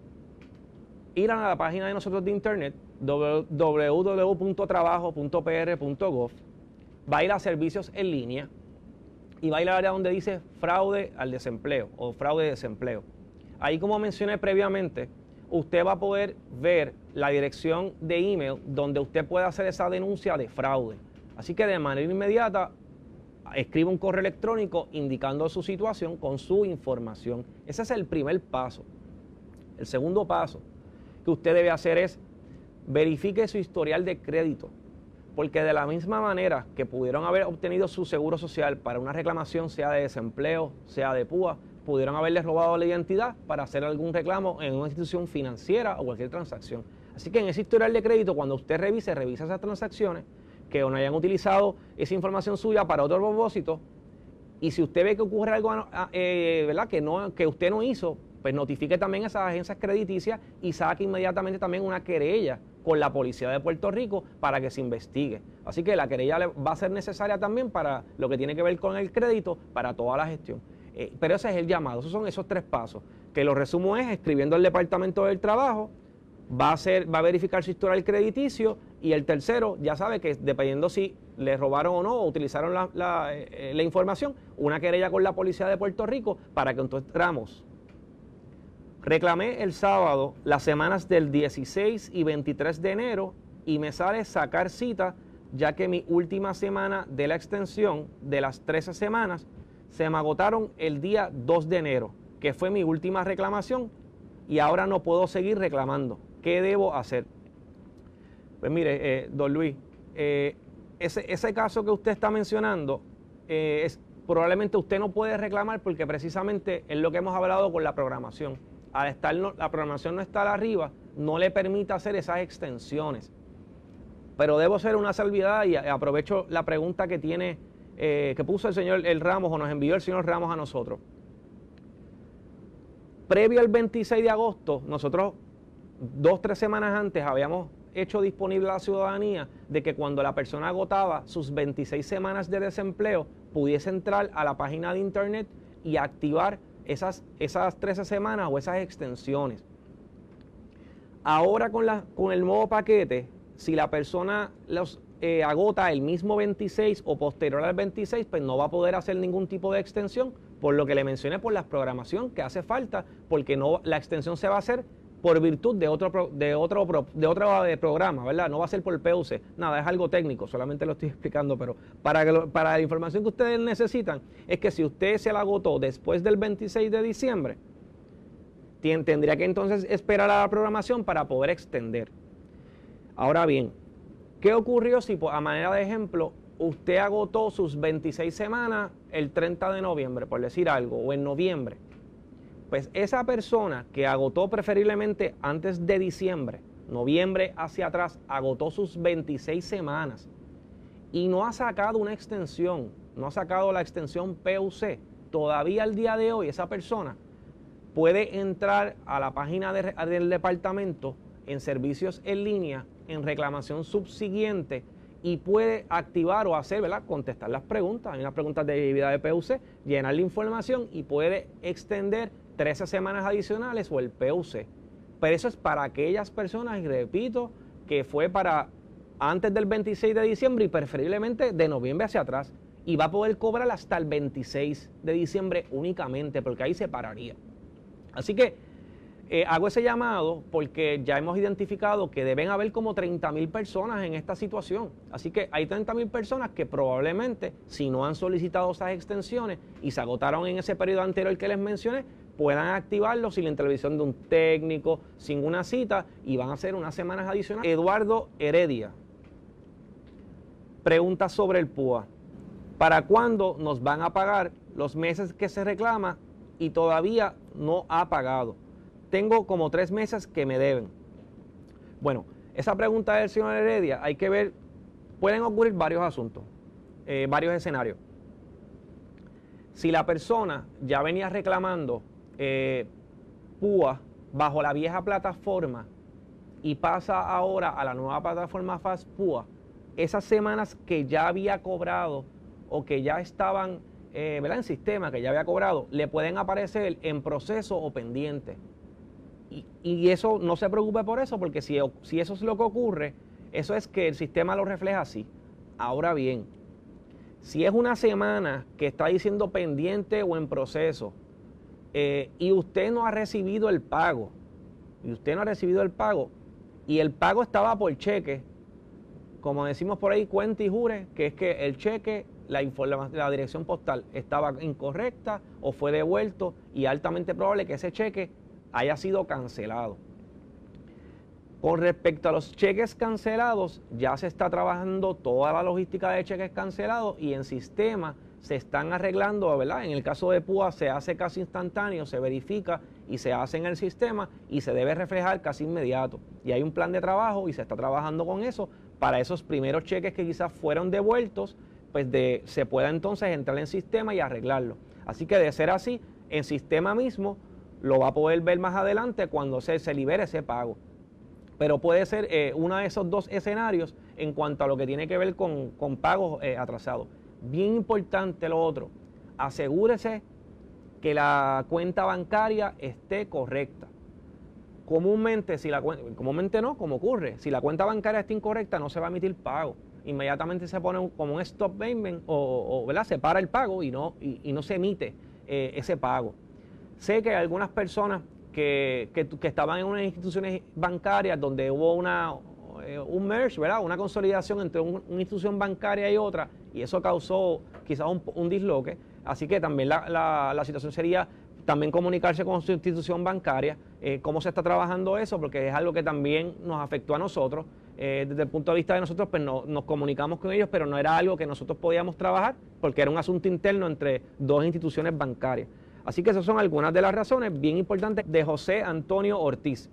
ir a la página de nosotros de internet www.trabajo.pr.gov, va a ir a servicios en línea y va a ir área donde dice fraude al desempleo o fraude de desempleo. Ahí como mencioné previamente, usted va a poder ver la dirección de email donde usted puede hacer esa denuncia de fraude. Así que de manera inmediata escribe un correo electrónico indicando su situación con su información. Ese es el primer paso. El segundo paso que usted debe hacer es verifique su historial de crédito, porque de la misma manera que pudieron haber obtenido su seguro social para una reclamación, sea de desempleo, sea de púa, pudieron haberle robado la identidad para hacer algún reclamo en una institución financiera o cualquier transacción. Así que en ese historial de crédito, cuando usted revise, revisa esas transacciones, que no hayan utilizado esa información suya para otro propósito. Y si usted ve que ocurre algo eh, ¿verdad? Que, no, que usted no hizo, pues notifique también a esas agencias crediticias y saque inmediatamente también una querella con la policía de Puerto Rico para que se investigue. Así que la querella va a ser necesaria también para lo que tiene que ver con el crédito, para toda la gestión. Eh, pero ese es el llamado, esos son esos tres pasos, que lo resumo es escribiendo al Departamento del Trabajo, va a, hacer, va a verificar su historial crediticio y el tercero ya sabe que dependiendo si le robaron o no o utilizaron la, eh, información, una querella con la policía de Puerto Rico para que entonces entramos. Reclamé el sábado las semanas del 16 y 23 de enero y me sale sacar cita ya que mi última semana de la extensión de las 13 semanas se me agotaron el día 2 de enero, que fue mi última reclamación y ahora no puedo seguir reclamando. ¿Qué debo hacer? Pues mire, eh, don Luis, eh, ese, caso que usted está mencionando, eh, es, probablemente usted no puede reclamar porque precisamente es lo que hemos hablado con la programación. Al estar la programación no estar arriba, no le permite hacer esas extensiones. Pero debo hacer una salvedad y aprovecho la pregunta que tiene, que puso el señor El Ramos o nos envió el señor Ramos a nosotros. Previo al 26 de agosto, nosotros dos, tres semanas antes habíamos hecho disponible a la ciudadanía de que cuando la persona agotaba sus 26 semanas de desempleo, pudiese entrar a la página de internet y activar esas, esas 13 semanas o esas extensiones. Ahora con, la, con el nuevo paquete, si la persona los eh, agota el mismo 26 o posterior al 26, pues no va a poder hacer ningún tipo de extensión, por lo que le mencioné por la programación que hace falta, porque no, la extensión se va a hacer por virtud de otro, de otro, de otro eh, programa, ¿verdad? No va a ser por PUC, nada, es algo técnico, solamente lo estoy explicando, pero para, para la información que ustedes necesitan es que si usted se la agotó después del 26 de diciembre, tendría que entonces esperar a la programación para poder extender. Ahora bien, ¿qué ocurrió si a manera de ejemplo usted agotó sus 26 semanas el 30 de noviembre, por decir algo, o en noviembre? Pues esa persona que agotó preferiblemente antes de diciembre, noviembre hacia atrás, agotó sus 26 semanas y no ha sacado una extensión, no ha sacado la extensión PUC, todavía al día de hoy esa persona puede entrar a la página del departamento en servicios en línea, en reclamación subsiguiente y puede activar o hacer, ¿verdad? Contestar las preguntas. Hay unas preguntas de debilidad de PUC, llenar la información y puede extender 13 semanas adicionales o el PUC. Pero eso es para aquellas personas, y repito, que fue para antes del 26 de diciembre y preferiblemente de noviembre hacia atrás. Y va a poder cobrar hasta el 26 de diciembre únicamente, porque ahí se pararía. Así que eh, hago ese llamado porque ya hemos identificado que deben haber como 30 mil personas en esta situación. Así que hay 30 mil personas que probablemente, si no han solicitado esas extensiones y se agotaron en ese periodo anterior que les mencioné, puedan activarlo sin la intervención de un técnico, sin una cita y van a ser unas semanas adicionales. Eduardo Heredia pregunta sobre el PUA. ¿Para cuándo nos van a pagar los meses que se reclama y todavía no ha pagado? Tengo como tres meses que me deben. Bueno, esa pregunta del señor Heredia hay que ver, pueden ocurrir varios asuntos, eh, varios escenarios. Si la persona ya venía reclamando eh, PUA bajo la vieja plataforma y pasa ahora a la nueva plataforma Fast PUA, esas semanas que ya había cobrado o que ya estaban eh, en sistema, que ya había cobrado, le pueden aparecer en proceso o pendiente. Y, eso no se preocupe por eso, porque si, si eso es lo que ocurre, eso es que el sistema lo refleja así. Ahora bien, si es una semana que está diciendo pendiente o en proceso, eh, y usted no ha recibido el pago, y usted no ha recibido el pago, y el pago estaba por cheque, como decimos por ahí, cuenta y jure, que es que el cheque, la, la dirección postal estaba incorrecta o fue devuelto y altamente probable que ese cheque haya sido cancelado. Con respecto a los cheques cancelados, ya se está trabajando toda la logística de cheques cancelados y en sistema se están arreglando, ¿verdad? En el caso de PUA se hace casi instantáneo, se verifica y se hace en el sistema y se debe reflejar casi inmediato. Y hay un plan de trabajo y se está trabajando con eso para esos primeros cheques que quizás fueron devueltos, pues de, se pueda entonces entrar en sistema y arreglarlo. Así que de ser así, en sistema mismo lo va a poder ver más adelante cuando se, se libere ese pago. Pero puede ser eh, uno de esos dos escenarios en cuanto a lo que tiene que ver con, pagos eh, atrasados. Bien importante lo otro, asegúrese que la cuenta bancaria esté correcta. Comúnmente, si la comúnmente no, como ocurre, si la cuenta bancaria está incorrecta, no se va a emitir pago. Inmediatamente se pone como un stop payment o, ¿verdad? se para el pago y no, y, no se emite eh, ese pago. Sé que algunas personas que, estaban en unas instituciones bancarias donde hubo una, eh, un merge, ¿verdad? Una consolidación entre una institución bancaria y otra, y eso causó quizás un, disloque. Así que también la, situación sería también comunicarse con su institución bancaria, eh, cómo se está trabajando eso, porque es algo que también nos afectó a nosotros. Eh, desde el punto de vista de nosotros, pues no, nos comunicamos con ellos, pero no era algo que nosotros podíamos trabajar, porque era un asunto interno entre dos instituciones bancarias. Así que esas son algunas de las razones bien importantes de José Antonio Ortiz.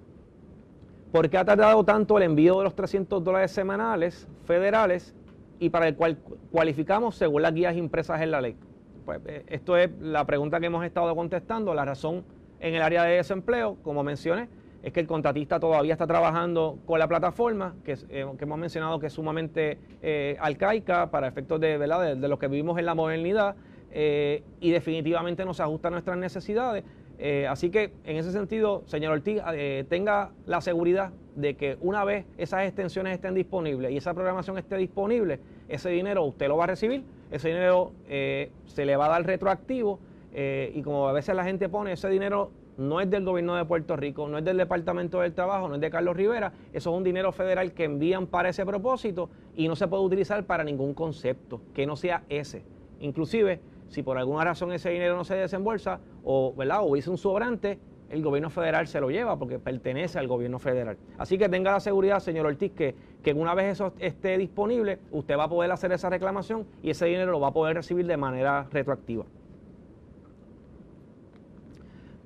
¿Por qué ha tardado tanto el envío de los 300 dólares semanales federales y para el cual cualificamos según las guías impresas en la ley? Pues eh, esto es la pregunta que hemos estado contestando. La razón en el área de desempleo, como mencioné, es que el contratista todavía está trabajando con la plataforma, que, eh, hemos mencionado que es sumamente eh, arcaica para efectos de, de, de, lo que vivimos en la modernidad eh, y definitivamente no se ajusta a nuestras necesidades. Eh, así que en ese sentido, señor Ortiz, eh, tenga la seguridad de que una vez esas extensiones estén disponibles y esa programación esté disponible, ese dinero usted lo va a recibir, ese dinero se le va a dar retroactivo y como a veces la gente pone, ese dinero no es del gobierno de Puerto Rico, no es del Departamento del Trabajo, no es de Carlos Rivera, eso es un dinero federal que envían para ese propósito y no se puede utilizar para ningún concepto que no sea ese. Inclusive, si por alguna razón ese dinero no se desembolsa o, ¿verdad? o hizo un sobrante, el gobierno federal se lo lleva porque pertenece al gobierno federal. Así que tenga la seguridad, señor Ortiz, que, que una vez eso esté disponible, usted va a poder hacer esa reclamación y ese dinero lo va a poder recibir de manera retroactiva.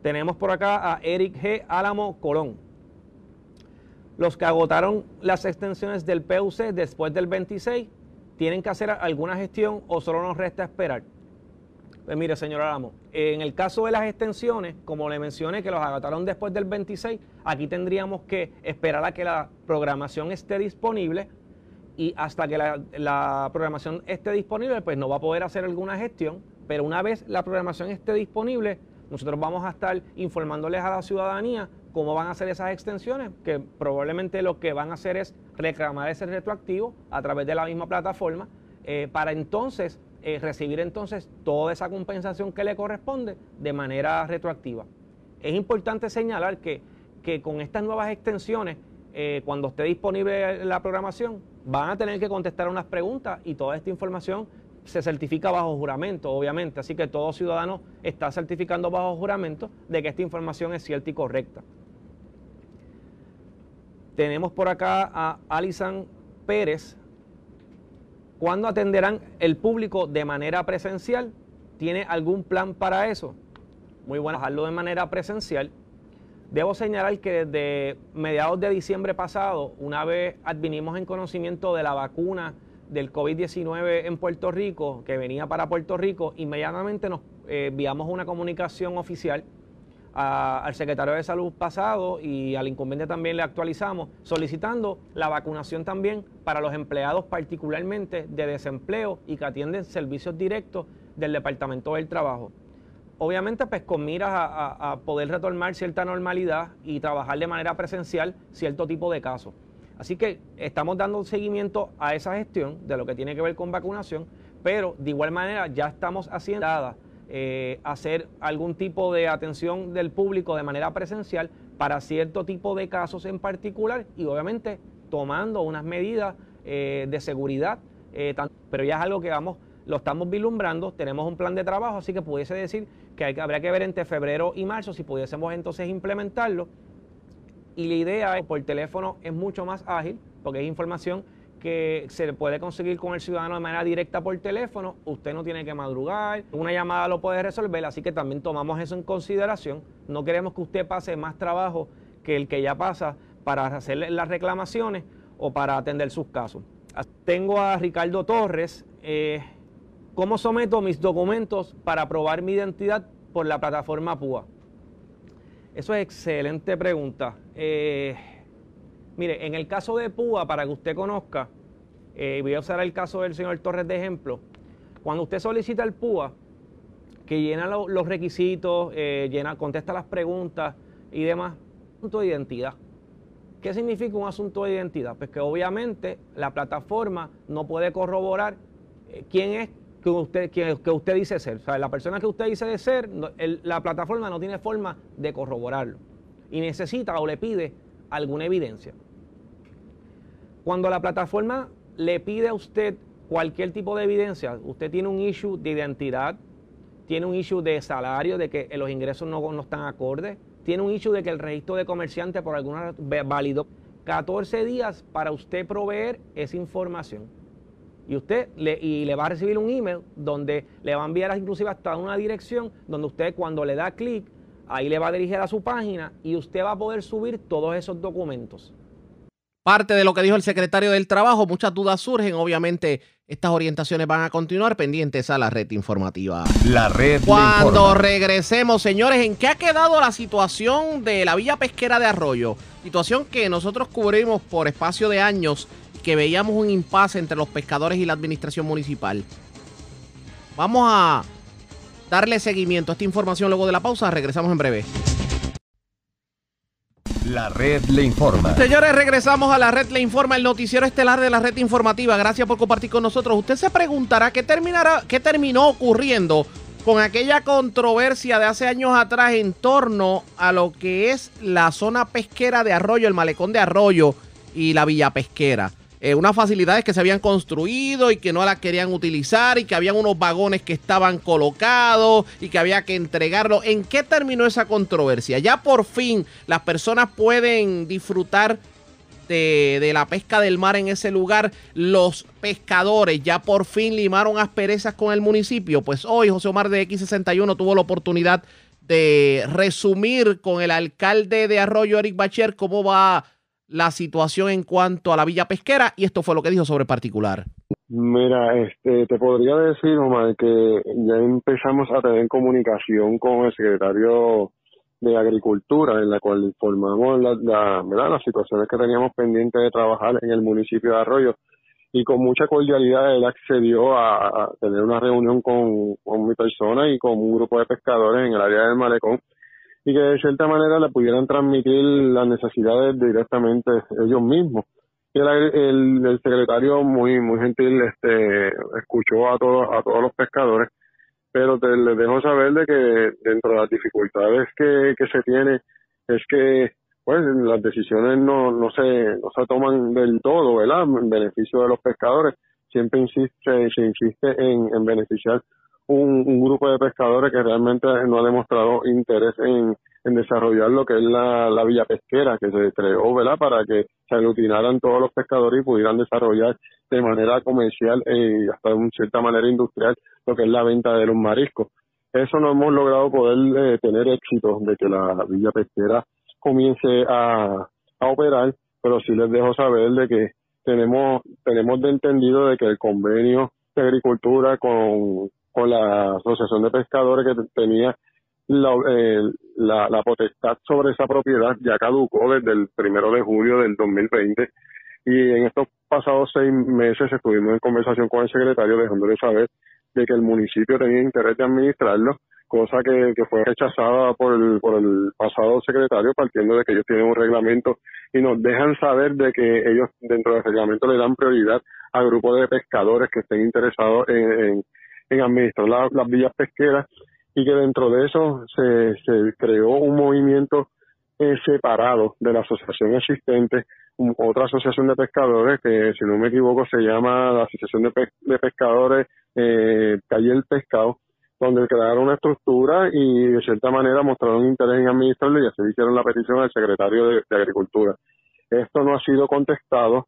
Tenemos por acá a Eric G. Álamo Colón. Los que agotaron las extensiones del PUC después del 26 tienen que hacer alguna gestión o solo nos resta esperar. Pues mire, señor Ramos, en el caso de las extensiones, como le mencioné que los agotaron después del 26, aquí tendríamos que esperar a que la programación esté disponible y hasta que la, programación esté disponible, pues no va a poder hacer alguna gestión, pero una vez la programación esté disponible, nosotros vamos a estar informándoles a la ciudadanía cómo van a hacer esas extensiones, que probablemente lo que van a hacer es reclamar ese retroactivo a través de la misma plataforma, eh, para entonces eh, recibir entonces toda esa compensación que le corresponde de manera retroactiva. Es importante señalar que, que con estas nuevas extensiones, eh, cuando esté disponible la programación, van a tener que contestar unas preguntas y toda esta información se certifica bajo juramento, obviamente, así que todo ciudadano está certificando bajo juramento de que esta información es cierta y correcta. Tenemos por acá a Alisan Pérez. ¿Cuándo atenderán el público de manera presencial? ¿Tiene algún plan para eso? Muy bueno, hacerlo de manera presencial. Debo señalar que desde mediados de diciembre pasado, una vez advinimos en conocimiento de la vacuna del COVID-19 en Puerto Rico, que venía para Puerto Rico, inmediatamente nos eh, enviamos una comunicación oficial al secretario de Salud pasado y al incumbente también le actualizamos, solicitando la vacunación también para los empleados particularmente de desempleo y que atienden servicios directos del Departamento del Trabajo. Obviamente, pues con miras a, a poder retornar cierta normalidad y trabajar de manera presencial cierto tipo de casos. Así que estamos dando seguimiento a esa gestión de lo que tiene que ver con vacunación, pero de igual manera ya estamos haciendo eh, hacer algún tipo de atención del público de manera presencial para cierto tipo de casos en particular y obviamente tomando unas medidas eh, de seguridad, eh, pero ya es algo que vamos, lo estamos vislumbrando, tenemos un plan de trabajo, así que pudiese decir que hay, habría que ver entre febrero y marzo si pudiésemos entonces implementarlo. Y la idea es, por teléfono es mucho más ágil, porque es información que se puede conseguir con el ciudadano de manera directa por teléfono, usted no tiene que madrugar, una llamada lo puede resolver, así que también tomamos eso en consideración. No queremos que usted pase más trabajo que el que ya pasa para hacer las reclamaciones o para atender sus casos. Tengo a Ricardo Torres. Eh, ¿Cómo someto mis documentos para probar mi identidad por la plataforma PUA? Eso es excelente pregunta. Eh, Mire, en el caso de Púa, para que usted conozca, eh, voy a usar el caso del señor Torres de ejemplo. Cuando usted solicita el PUA, que llena los requisitos, eh, llena, contesta las preguntas y demás, asunto de identidad. ¿Qué significa un asunto de identidad? Pues que obviamente la plataforma no puede corroborar eh, quién es que usted, dice ser. O sea, la persona que usted dice de ser, la plataforma no tiene forma de corroborarlo. Y necesita o le pide alguna evidencia. Cuando la plataforma le pide a usted cualquier tipo de evidencia, usted tiene un issue de identidad, tiene un issue de salario, de que los ingresos no, no están acordes, tiene un issue de que el registro de comerciante por alguna válido, 14 días para usted proveer esa información. Y usted y le va a recibir un email donde le va a enviar inclusive hasta una dirección donde usted cuando le da clic, ahí le va a dirigir a su página y usted va a poder subir todos esos documentos. Parte de lo que dijo el secretario del Trabajo, muchas dudas surgen. Obviamente, estas orientaciones van a continuar pendientes a la red informativa. La red. Cuando regresemos, señores, ¿en qué ha quedado la situación de la villa pesquera de Arroyo? Situación que nosotros cubrimos por espacio de años y que veíamos un impasse entre los pescadores y la administración municipal. Vamos a darle seguimiento a esta información luego de la pausa. Regresamos en breve. La red le informa. Señores, regresamos a la red le informa, el noticiero estelar de la red informativa. Gracias por compartir con nosotros. Usted se preguntará qué terminará, qué terminó ocurriendo con aquella controversia de hace años atrás en torno a lo que es la zona pesquera de Arroyo, el malecón de Arroyo y la villa pesquera. Eh, unas facilidades que se habían construido y que no las querían utilizar y que habían unos vagones que estaban colocados y que había que entregarlo. ¿En qué terminó esa controversia? Ya por fin las personas pueden disfrutar de, la pesca del mar en ese lugar, los pescadores ya por fin limaron asperezas con el municipio. Pues hoy José Omar de X61 tuvo la oportunidad de resumir con el alcalde de Arroyo, Eric Bacher, cómo va la situación en cuanto a la villa pesquera y esto fue lo que dijo sobre particular. Mira, este, te podría decir, Omar, que ya empezamos a tener comunicación con el secretario de Agricultura, en la cual informamos la, la, ¿verdad? las situaciones que teníamos pendientes de trabajar en el municipio de Arroyo y con mucha cordialidad él accedió a, tener una reunión con, con mi persona y con un grupo de pescadores en el área del malecón y que de cierta manera le pudieran transmitir las necesidades directamente ellos mismos. Y el, el, secretario muy muy gentil este escuchó a todos a todos los pescadores, pero te, les dejo saber de que dentro de las dificultades que, que se tiene es que pues las decisiones no no se no se toman del todo, ¿verdad? En beneficio de los pescadores, siempre insiste, se insiste en beneficiar un, un grupo de pescadores que realmente no ha demostrado interés en, desarrollar lo que es la, la villa pesquera que se creó, ¿verdad? Para que se aglutinaran todos los pescadores y pudieran desarrollar de manera comercial y hasta de cierta manera industrial lo que es la venta de los mariscos. Eso no hemos logrado poder eh, tener éxito de que la villa pesquera comience a, a operar, pero sí les dejo saber de que tenemos tenemos de entendido de que el convenio de agricultura con, con la asociación de pescadores que tenía la, eh, la, potestad sobre esa propiedad ya caducó desde el primero de julio del 2020 y en estos pasados seis meses estuvimos en conversación con el secretario dejándole saber de que el municipio tenía interés de administrarlo, cosa que, que fue rechazada por el, por el pasado secretario partiendo de que ellos tienen un reglamento y nos dejan saber de que ellos dentro del reglamento le dan prioridad a grupos de pescadores que estén interesados en, en, en administrar la- las villas pesqueras y que dentro de eso se, se creó un movimiento eh, separado de la asociación existente, otra asociación de pescadores que si no me equivoco se llama la Asociación de, Pe- de Pescadores eh, Calle el Pescado, donde crearon una estructura y de cierta manera mostraron interés en administrarlo y así hicieron la petición al secretario de, de Agricultura. Esto no ha sido contestado,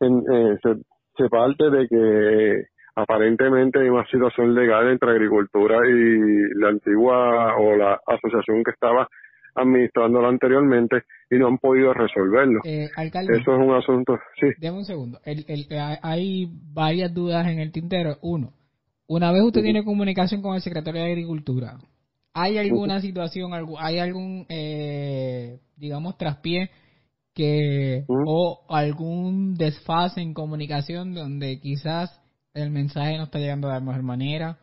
en, eh, se, se parte de que aparentemente hay una situación legal entre agricultura y la antigua o la asociación que estaba administrándolo anteriormente y no han podido resolverlo. Eh, alcalde, Eso es un asunto, sí. deme un segundo. El- el- hay varias dudas en el tintero. Uno, una vez usted tiene comunicación con el secretario de Agricultura, ¿hay alguna situación, hay algún, eh, digamos, traspié que o algún desfase en comunicación donde quizás el mensaje no está llegando de la mejor manera?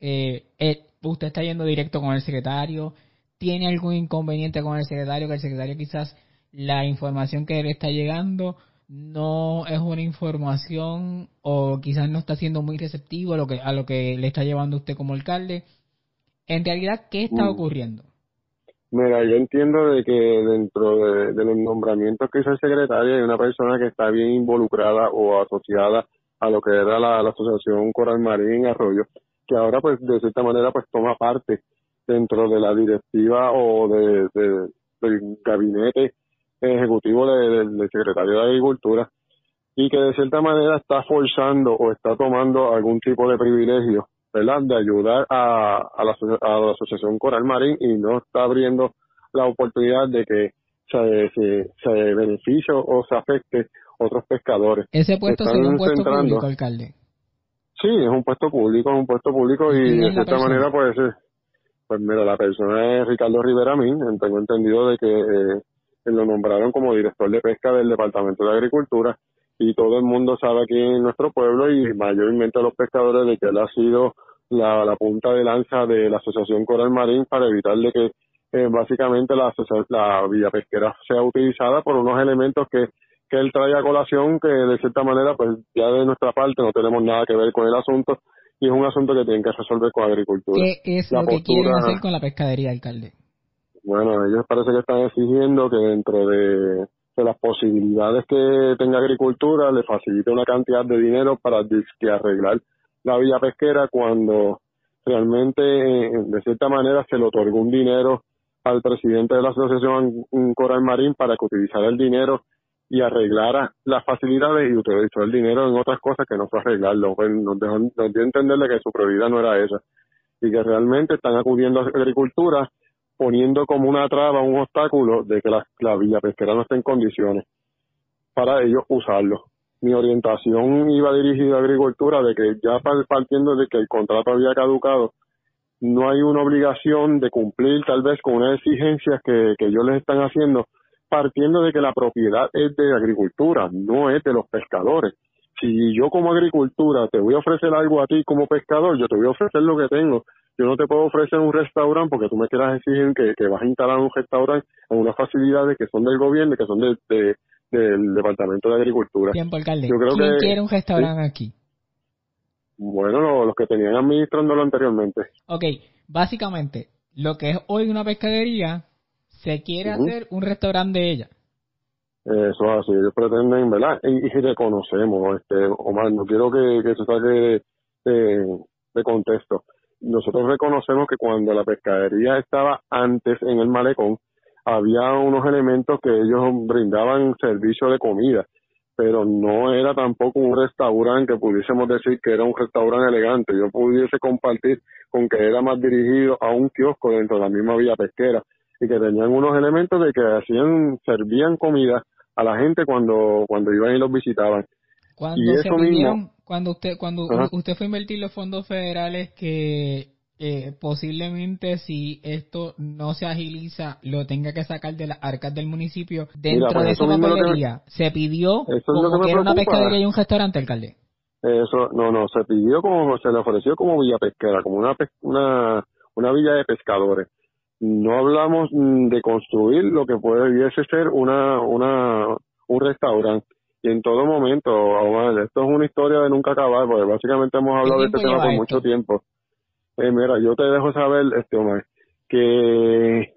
Eh, eh, usted está yendo directo con el secretario, tiene algún inconveniente con el secretario, que el secretario quizás la información que le está llegando no es una información o quizás no está siendo muy receptivo a lo que a lo que le está llevando usted como alcalde. En realidad, ¿qué está Mm. ocurriendo? Mira, yo entiendo de que dentro de, de los nombramientos que hizo el secretario hay una persona que está bien involucrada o asociada a lo que era la, asociación Coral Marín Arroyo, que ahora pues de cierta manera pues toma parte dentro de la directiva o de, de- del gabinete ejecutivo de- del del secretario de Agricultura y que de cierta manera está forzando o está tomando algún tipo de privilegio, ¿verdad? De ayudar a, la, a la Asociación Coral Marín y no está abriendo la oportunidad de que se, se beneficie o se afecte otros pescadores. Ese puesto sería un puesto público, alcalde. Sí, es un puesto público, es un puesto público ¿Y de cierta persona? manera pues eh, pues mira, la persona es Ricardo Rivera Min, tengo entendido de que eh, lo nombraron como director de pesca del Departamento de Agricultura y todo el mundo sabe aquí en nuestro pueblo y mayormente los pescadores de que él ha sido la, la punta de lanza de la Asociación Coral Marín para evitar de que eh, básicamente la, la vía pesquera sea utilizada por unos elementos que, que él trae a colación que de cierta manera pues ya de nuestra parte no tenemos nada que ver con el asunto y es un asunto que tienen que resolver con agricultura. ¿Qué es La lo que quieren hacer con la pescadería, alcalde? bueno, ellos parece que están exigiendo que dentro de, de las posibilidades que tenga agricultura le facilite una cantidad de dinero para arreglar la vía pesquera cuando realmente eh, de cierta manera se le otorgó un dinero al presidente de la asociación Coral Marín para que utilizara el dinero y arreglara las facilidades y utilizó el dinero en otras cosas que no fue arreglarlo. Pues nos, dejó, nos dio a entenderle que su prioridad no era esa y que realmente están acudiendo a agricultura poniendo como una traba, un obstáculo de que la, la villa pesquera no esté en condiciones para ellos usarlo. Mi orientación iba dirigida a agricultura de que ya par- partiendo de que el contrato había caducado, no hay una obligación de cumplir tal vez con unas exigencias que, que ellos les están haciendo, partiendo de que la propiedad es de agricultura, no es de los pescadores. Si yo como agricultura te voy a ofrecer algo a ti como pescador, yo te voy a ofrecer lo que tengo. Yo no te puedo ofrecer un restaurante porque tú me quieras exigir que, que vas a instalar un restaurante en unas facilidades que son del gobierno, que son de, de- del Departamento de Agricultura. Tiempo, alcalde. Yo creo ¿Quién que- quiere un restaurante aquí? Bueno, lo- los que tenían administrándolo anteriormente. Ok, básicamente, lo que es hoy una pescadería, se quiere hacer un restaurante de ella. Eso es así, ellos pretenden, ¿verdad? Y, y reconocemos, este, Omar, no quiero que, que se saque de, de, de contexto. Nosotros reconocemos que cuando la pescadería estaba antes en el malecón, había unos elementos que ellos brindaban servicio de comida, pero no era tampoco un restaurante que pudiésemos decir que era un restaurante elegante. Yo pudiese compartir con que era más dirigido a un kiosco dentro de la misma vía pesquera y que tenían unos elementos de que hacían, servían comida a la gente cuando, cuando iban y los visitaban. Cuando y se eso pidieron, mismo, cuando usted cuando Ajá. usted fue a invertir los fondos federales que eh, posiblemente si esto no se agiliza lo tenga que sacar de las arcas del municipio dentro pues de eso esa me- papelería se pidió Eso es lo como que me que era una pescadería y un restaurante alcalde Eso, no, no, se pidió como, se le ofreció como villa pesquera, como una, una, una villa de pescadores. No hablamos mm, de construir lo que pudiese ser una, una, un restaurante. Y en todo momento, Omar, esto es una historia de nunca acabar, porque básicamente hemos hablado de este tema por mucho tiempo. Eh, mira, yo te dejo saber, este Omar, que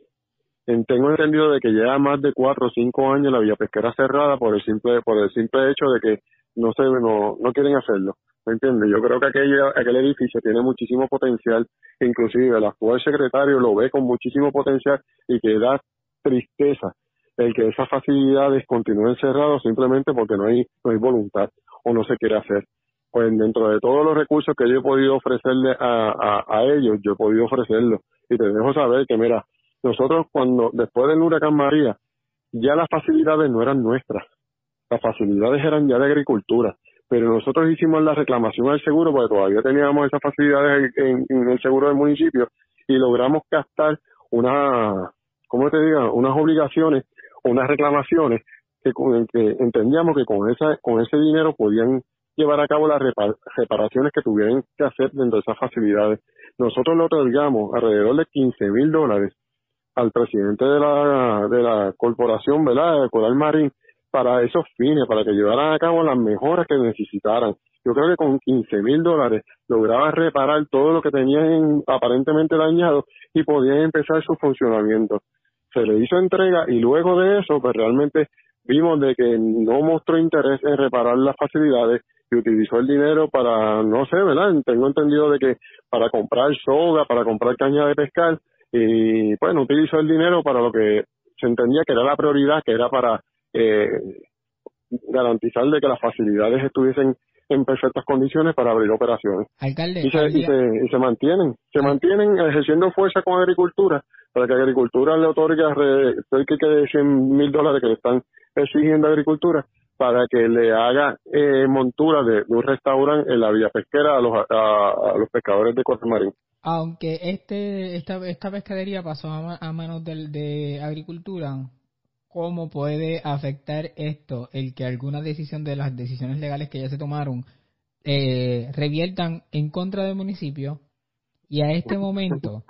en- tengo entendido de que lleva más de cuatro o cinco años la villa pesquera cerrada por el simple, por el simple hecho de que no se, no, quieren hacerlo. ¿Me entiendes? Yo creo que aquel, aquel edificio tiene muchísimo potencial, inclusive el actual secretario lo ve con muchísimo potencial y que da tristeza el que esas facilidades continúen cerradas simplemente porque no hay, no hay voluntad o no se quiere hacer. Pues dentro de todos los recursos que yo he podido ofrecerle a, a, ellos, yo he podido ofrecerlo. Y te dejo saber que, mira, nosotros cuando, después del huracán María, ya las facilidades no eran nuestras, las facilidades eran ya de agricultura, pero nosotros hicimos la reclamación al seguro porque todavía teníamos esas facilidades en, el seguro del municipio y logramos gastar una, ¿cómo te diga? Unas obligaciones unas reclamaciones que, que entendíamos que con esa, con ese dinero podían llevar a cabo las repa- reparaciones que tuvieran que hacer dentro de esas facilidades. Nosotros le otorgamos alrededor de 15 mil dólares al presidente de la, de la corporación, ¿verdad?, de Coral Marín, para esos fines, para que llevaran a cabo las mejoras que necesitaran. Yo creo que con 15 mil dólares lograba reparar todo lo que tenían aparentemente dañado y podían empezar su funcionamiento. Se le hizo entrega y luego de eso, pues realmente vimos de que no mostró interés en reparar las facilidades y utilizó el dinero para, no sé, ¿verdad? Tengo entendido de que para comprar soga, para comprar caña de pescar y bueno, utilizó el dinero para lo que se entendía que era la prioridad, que era para eh, garantizar de que las facilidades estuviesen en perfectas condiciones para abrir operaciones. alcalde Y se, y se, y se mantienen, se mantienen ejerciendo fuerza con agricultura para que agricultura le otorgue cerca de 100 mil dólares que le están exigiendo a agricultura para que le haga eh, montura de, de un restaurante en la vía pesquera a los, a, a los pescadores de Costa Marín. aunque este esta, esta pescadería pasó a, a manos del, de agricultura, ¿cómo puede afectar esto el que alguna decisión de las decisiones legales que ya se tomaron eh, reviertan en contra del municipio? Y a este momento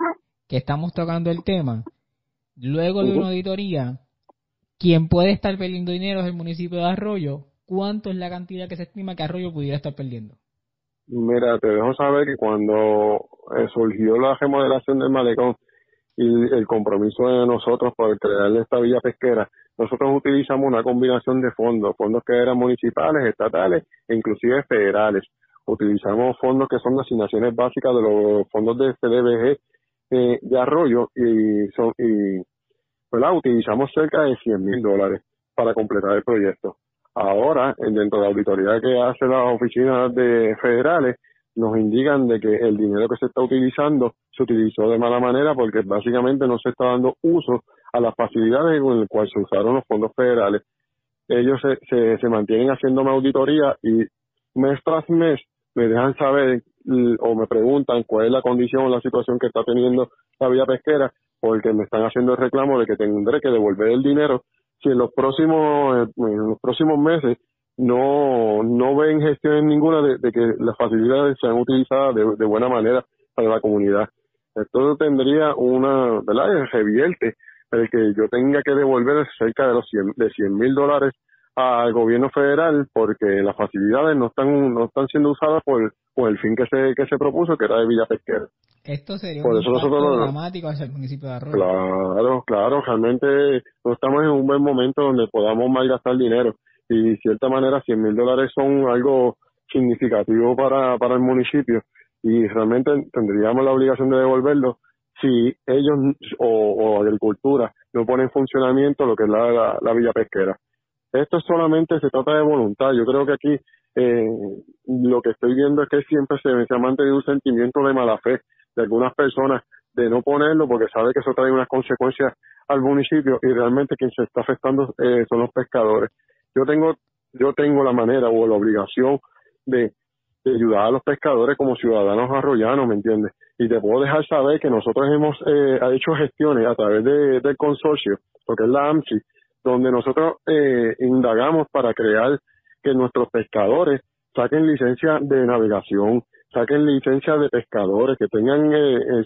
que estamos tocando el tema, luego de una auditoría, quien puede estar perdiendo dinero es el municipio de Arroyo. ¿Cuánto es la cantidad que se estima que Arroyo pudiera estar perdiendo? Mira, te dejo saber que cuando eh, surgió la remodelación del malecón y el compromiso de nosotros por crear esta villa pesquera, nosotros utilizamos una combinación de fondos, fondos que eran municipales, estatales e inclusive federales. Utilizamos fondos que son asignaciones básicas de los fondos de CDBG eh, de Arroyo y son y utilizamos cerca de 100 mil dólares para completar el proyecto. Ahora, en- dentro de la auditoría que hace las oficinas de federales, nos indican de que el dinero que se está utilizando se utilizó de mala manera porque básicamente no se está dando uso a las facilidades con el cual se usaron los fondos federales. Ellos se, se, se mantienen haciendo una auditoría y mes tras mes me dejan saber o me preguntan cuál es la condición o la situación que está teniendo la vía pesquera porque me están haciendo el reclamo de que tendré que devolver el dinero si en los próximos en los próximos meses no no ven gestiones ninguna de, de que las facilidades sean utilizadas de, de buena manera para la comunidad. Esto tendría una, ¿verdad? Revierte el que yo tenga que devolver cerca de los 100 de 100 mil dólares al gobierno federal porque las facilidades no están no están siendo usadas por, por el fin que se que se propuso que era de Villa Pesquera. Esto sería Por un eso nosotros no- dramático hacia el municipio de Arroyo. Claro, claro, realmente no estamos en un buen momento donde podamos malgastar dinero y de cierta manera 100 mil dólares son algo significativo para, para el municipio y realmente tendríamos la obligación de devolverlo si ellos o, agricultura no ponen en funcionamiento lo que es la, la, la villa pesquera. Esto solamente se trata de voluntad. Yo creo que aquí eh, lo que estoy viendo es que siempre se, se ha mantenido un sentimiento de mala fe de algunas personas de no ponerlo porque sabe que eso trae unas consecuencias al municipio y realmente quien se está afectando eh, son los pescadores. Yo tengo yo tengo la manera o la obligación de, ayudar a los pescadores como ciudadanos arroyanos, ¿me entiendes? Y te puedo dejar saber que nosotros hemos eh, hecho gestiones a través de, del consorcio, porque es la AMSI, donde nosotros eh, indagamos para crear que nuestros pescadores saquen licencia de navegación, saquen licencia de pescadores, que tengan eh,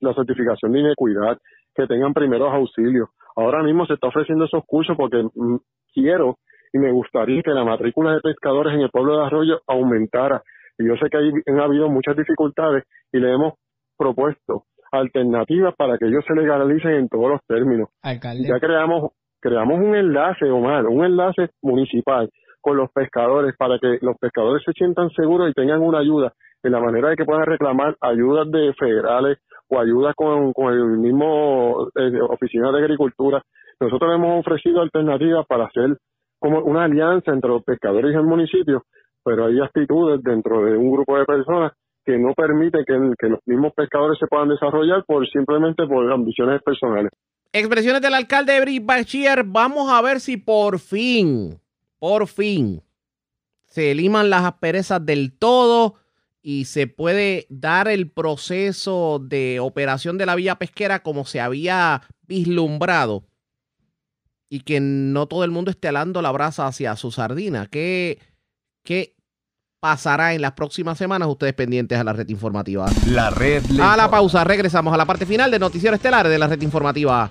la certificación de inequidad, que tengan primeros auxilios. Ahora mismo se está ofreciendo esos cursos porque mm, quiero y me gustaría que la matrícula de pescadores en el pueblo de Arroyo aumentara. Y yo sé que hay, han habido muchas dificultades y le hemos propuesto alternativas para que ellos se legalicen en todos los términos. Alcalde. Ya creamos creamos un enlace, Omar, un enlace municipal con los pescadores para que los pescadores se sientan seguros y tengan una ayuda de la manera de que puedan reclamar ayudas de federales o ayudas con, con el mismo eh, oficina de agricultura. Nosotros hemos ofrecido alternativas para hacer como una alianza entre los pescadores y el municipio, pero hay actitudes dentro de un grupo de personas que no permiten que, los mismos pescadores se puedan desarrollar por simplemente por ambiciones personales. Expresiones del alcalde Britt Bachir. Vamos a ver si por fin, por fin, se liman las asperezas del todo y se puede dar el proceso de operación de la vía pesquera como se había vislumbrado y que no todo el mundo esté alando la brasa hacia su sardina. ¿Qué, qué pasará en las próximas semanas? Ustedes pendientes a la red informativa. La red A la pausa, regresamos a la parte final de Noticiero Estelar de la red informativa.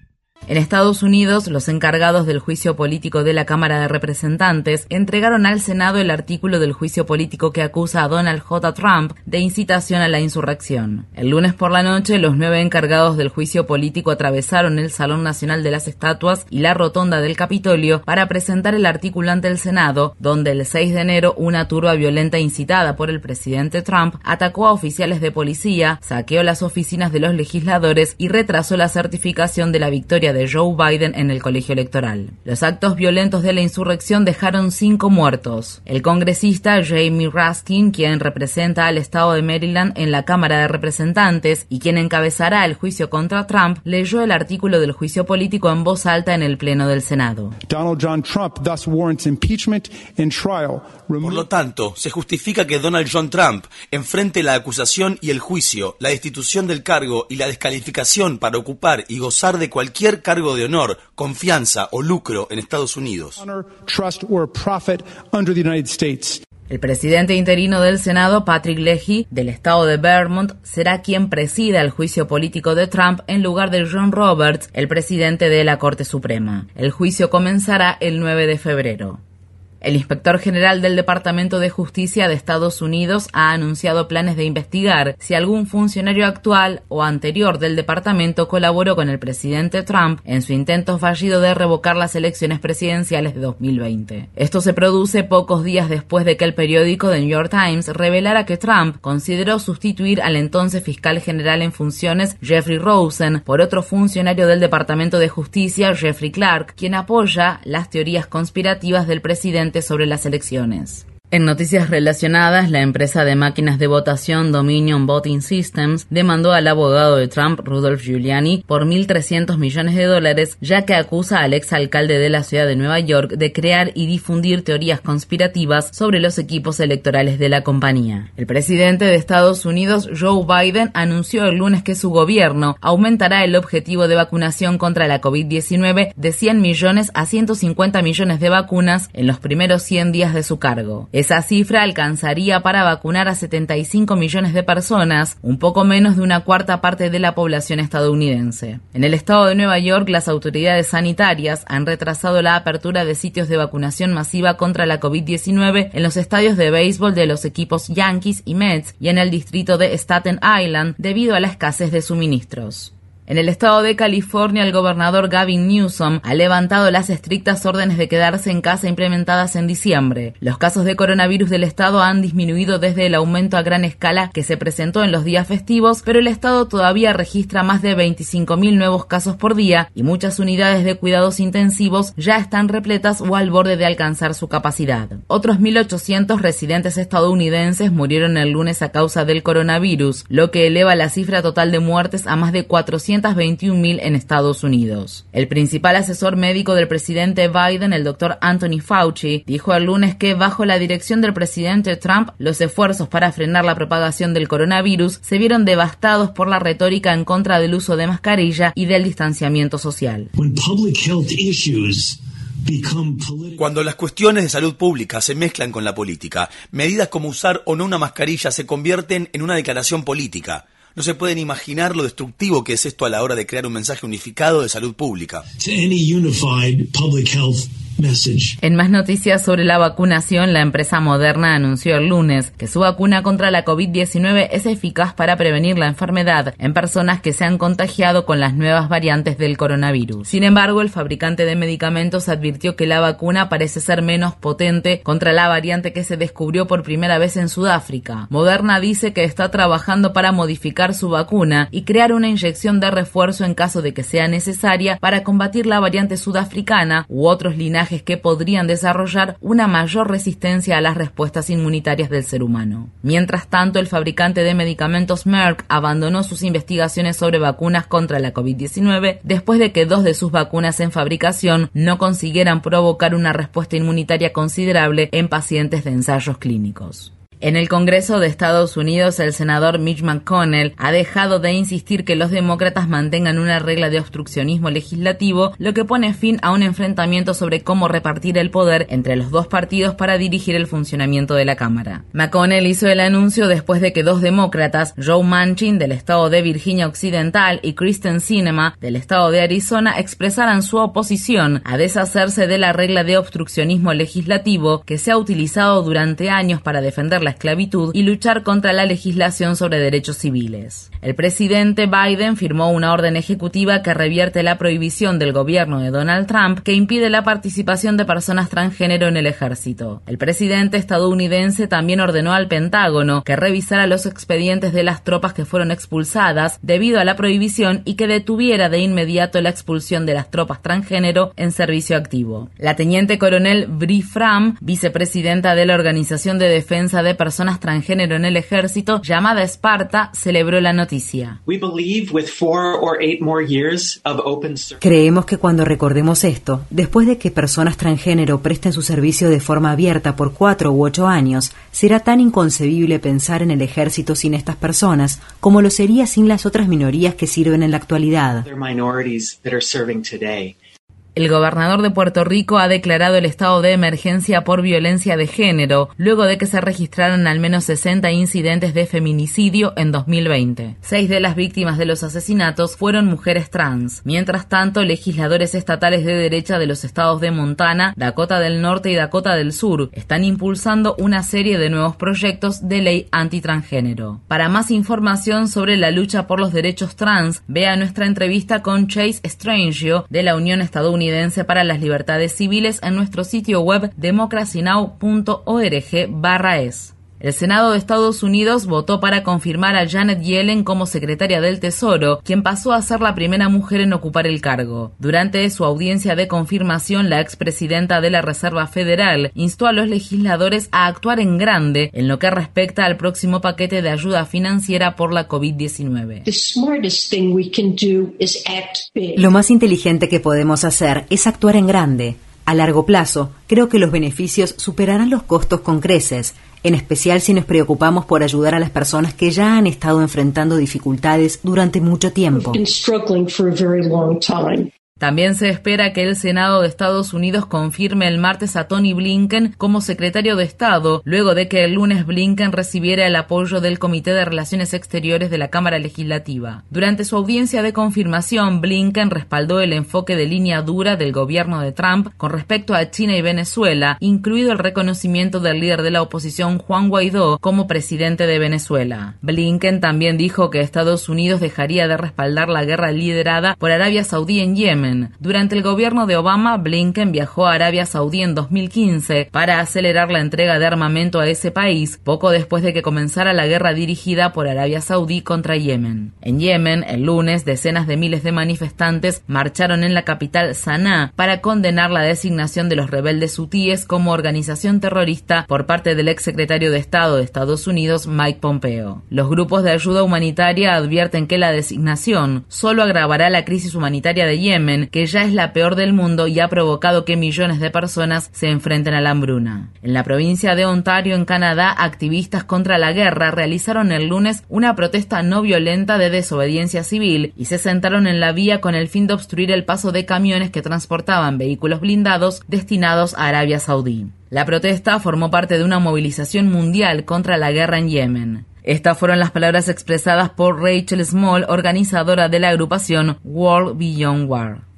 En Estados Unidos, los encargados del juicio político de la Cámara de Representantes entregaron al Senado el artículo del juicio político que acusa a Donald J. Trump de incitación a la insurrección. El lunes por la noche, los nueve encargados del juicio político atravesaron el Salón Nacional de las Estatuas y la Rotonda del Capitolio para presentar el artículo ante el Senado, donde el 6 de enero una turba violenta incitada por el presidente Trump atacó a oficiales de policía, saqueó las oficinas de los legisladores y retrasó la certificación de la victoria de Joe Biden en el colegio electoral. Los actos violentos de la insurrección dejaron cinco muertos. El congresista Jamie Raskin, quien representa al estado de Maryland en la Cámara de Representantes y quien encabezará el juicio contra Trump, leyó el artículo del juicio político en voz alta en el Pleno del Senado. Donald John Trump thus warrants impeachment and trial. Por lo tanto, se justifica que Donald John Trump enfrente la acusación y el juicio, la destitución del cargo y la descalificación para ocupar y gozar de cualquier cargo de honor, confianza o lucro en Estados Unidos. honor, trust, or profit under the United States. El presidente interino del Senado, Patrick Leahy, del estado de Vermont, será quien presida el juicio político de Trump en lugar de John Roberts, el presidente de la Corte Suprema. El juicio comenzará el 9 de febrero. El inspector general del Departamento de Justicia de Estados Unidos ha anunciado planes de investigar si algún funcionario actual o anterior del departamento colaboró con el presidente Trump en su intento fallido de revocar las elecciones presidenciales de 2020. Esto se produce pocos días después de que el periódico The New York Times revelara que Trump consideró sustituir al entonces fiscal general en funciones Jeffrey Rosen por otro funcionario del Departamento de Justicia, Jeffrey Clark, quien apoya las teorías conspirativas del presidente sobre las elecciones. En noticias relacionadas, la empresa de máquinas de votación Dominion Voting Systems demandó al abogado de Trump, Rudolph Giuliani, por 1.300 millones de dólares, ya que acusa al exalcalde de la ciudad de Nueva York de crear y difundir teorías conspirativas sobre los equipos electorales de la compañía. El presidente de Estados Unidos, Joe Biden, anunció el lunes que su gobierno aumentará el objetivo de vacunación contra la COVID-19 de 100 millones a 150 millones de vacunas en los primeros 100 días de su cargo. Esa cifra alcanzaría para vacunar a 75 millones de personas, un poco menos de una cuarta parte de la población estadounidense. En el estado de Nueva York, las autoridades sanitarias han retrasado la apertura de sitios de vacunación masiva contra la COVID-19 en los estadios de béisbol de los equipos Yankees y Mets y en el distrito de Staten Island debido a la escasez de suministros. En el estado de California, el gobernador Gavin Newsom ha levantado las estrictas órdenes de quedarse en casa implementadas en diciembre. Los casos de coronavirus del estado han disminuido desde el aumento a gran escala que se presentó en los días festivos, pero el estado todavía registra más de 25.000 nuevos casos por día y muchas unidades de cuidados intensivos ya están repletas o al borde de alcanzar su capacidad. Otros 1.800 residentes estadounidenses murieron el lunes a causa del coronavirus, lo que eleva la cifra total de muertes a más de 400 mil en Estados Unidos. El principal asesor médico del presidente Biden, el doctor Anthony Fauci, dijo el lunes que bajo la dirección del presidente Trump, los esfuerzos para frenar la propagación del coronavirus se vieron devastados por la retórica en contra del uso de mascarilla y del distanciamiento social. Cuando las cuestiones de salud pública se mezclan con la política, medidas como usar o no una mascarilla se convierten en una declaración política. No se pueden imaginar lo destructivo que es esto a la hora de crear un mensaje unificado de salud pública. En más noticias sobre la vacunación, la empresa Moderna anunció el lunes que su vacuna contra la COVID-19 es eficaz para prevenir la enfermedad en personas que se han contagiado con las nuevas variantes del coronavirus. Sin embargo, el fabricante de medicamentos advirtió que la vacuna parece ser menos potente contra la variante que se descubrió por primera vez en Sudáfrica. Moderna dice que está trabajando para modificar su vacuna y crear una inyección de refuerzo en caso de que sea necesaria para combatir la variante sudafricana u otros linajes que podrían desarrollar una mayor resistencia a las respuestas inmunitarias del ser humano. Mientras tanto, el fabricante de medicamentos Merck abandonó sus investigaciones sobre vacunas contra la COVID-19 después de que dos de sus vacunas en fabricación no consiguieran provocar una respuesta inmunitaria considerable en pacientes de ensayos clínicos. En el Congreso de Estados Unidos, el senador Mitch McConnell ha dejado de insistir que los demócratas mantengan una regla de obstruccionismo legislativo, lo que pone fin a un enfrentamiento sobre cómo repartir el poder entre los dos partidos para dirigir el funcionamiento de la Cámara. McConnell hizo el anuncio después de que dos demócratas, Joe Manchin del estado de Virginia Occidental y Kristen Sinema del estado de Arizona, expresaran su oposición a deshacerse de la regla de obstruccionismo legislativo que se ha utilizado durante años para defender la esclavitud y luchar contra la legislación sobre derechos civiles. El presidente Biden firmó una orden ejecutiva que revierte la prohibición del gobierno de Donald Trump que impide la participación de personas transgénero en el ejército. El presidente estadounidense también ordenó al Pentágono que revisara los expedientes de las tropas que fueron expulsadas debido a la prohibición y que detuviera de inmediato la expulsión de las tropas transgénero en servicio activo. La teniente coronel Bri Fram, vicepresidenta de la Organización de Defensa de personas transgénero en el ejército, llamada Esparta, celebró la noticia. Creemos que cuando recordemos esto, después de que personas transgénero presten su servicio de forma abierta por cuatro u ocho años, será tan inconcebible pensar en el ejército sin estas personas como lo sería sin las otras minorías que sirven en la actualidad. El gobernador de Puerto Rico ha declarado el estado de emergencia por violencia de género, luego de que se registraran al menos 60 incidentes de feminicidio en 2020. Seis de las víctimas de los asesinatos fueron mujeres trans. Mientras tanto, legisladores estatales de derecha de los estados de Montana, Dakota del Norte y Dakota del Sur están impulsando una serie de nuevos proyectos de ley antitransgénero. Para más información sobre la lucha por los derechos trans, vea nuestra entrevista con Chase Strangio de la Unión Estadounidense para las Libertades Civiles en nuestro sitio web democracynow.org/es. El Senado de Estados Unidos votó para confirmar a Janet Yellen como secretaria del Tesoro, quien pasó a ser la primera mujer en ocupar el cargo. Durante su audiencia de confirmación, la expresidenta de la Reserva Federal instó a los legisladores a actuar en grande en lo que respecta al próximo paquete de ayuda financiera por la COVID-19. Lo más inteligente que podemos hacer es actuar en grande. A largo plazo, creo que los beneficios superarán los costos con creces, en especial si nos preocupamos por ayudar a las personas que ya han estado enfrentando dificultades durante mucho tiempo. También se espera que el Senado de Estados Unidos confirme el martes a Tony Blinken como secretario de Estado, luego de que el lunes Blinken recibiera el apoyo del Comité de Relaciones Exteriores de la Cámara Legislativa. Durante su audiencia de confirmación, Blinken respaldó el enfoque de línea dura del gobierno de Trump con respecto a China y Venezuela, incluido el reconocimiento del líder de la oposición Juan Guaidó como presidente de Venezuela. Blinken también dijo que Estados Unidos dejaría de respaldar la guerra liderada por Arabia Saudí en Yemen durante el gobierno de Obama, Blinken viajó a Arabia Saudí en 2015 para acelerar la entrega de armamento a ese país poco después de que comenzara la guerra dirigida por Arabia Saudí contra Yemen. En Yemen, el lunes, decenas de miles de manifestantes marcharon en la capital Sanaa para condenar la designación de los rebeldes hutíes como organización terrorista por parte del exsecretario de Estado de Estados Unidos, Mike Pompeo. Los grupos de ayuda humanitaria advierten que la designación solo agravará la crisis humanitaria de Yemen que ya es la peor del mundo y ha provocado que millones de personas se enfrenten a la hambruna. En la provincia de Ontario, en Canadá, activistas contra la guerra realizaron el lunes una protesta no violenta de desobediencia civil y se sentaron en la vía con el fin de obstruir el paso de camiones que transportaban vehículos blindados destinados a Arabia Saudí. La protesta formó parte de una movilización mundial contra la guerra en Yemen. Estas fueron las palabras expresadas por Rachel Small, organizadora de la agrupación World Beyond War.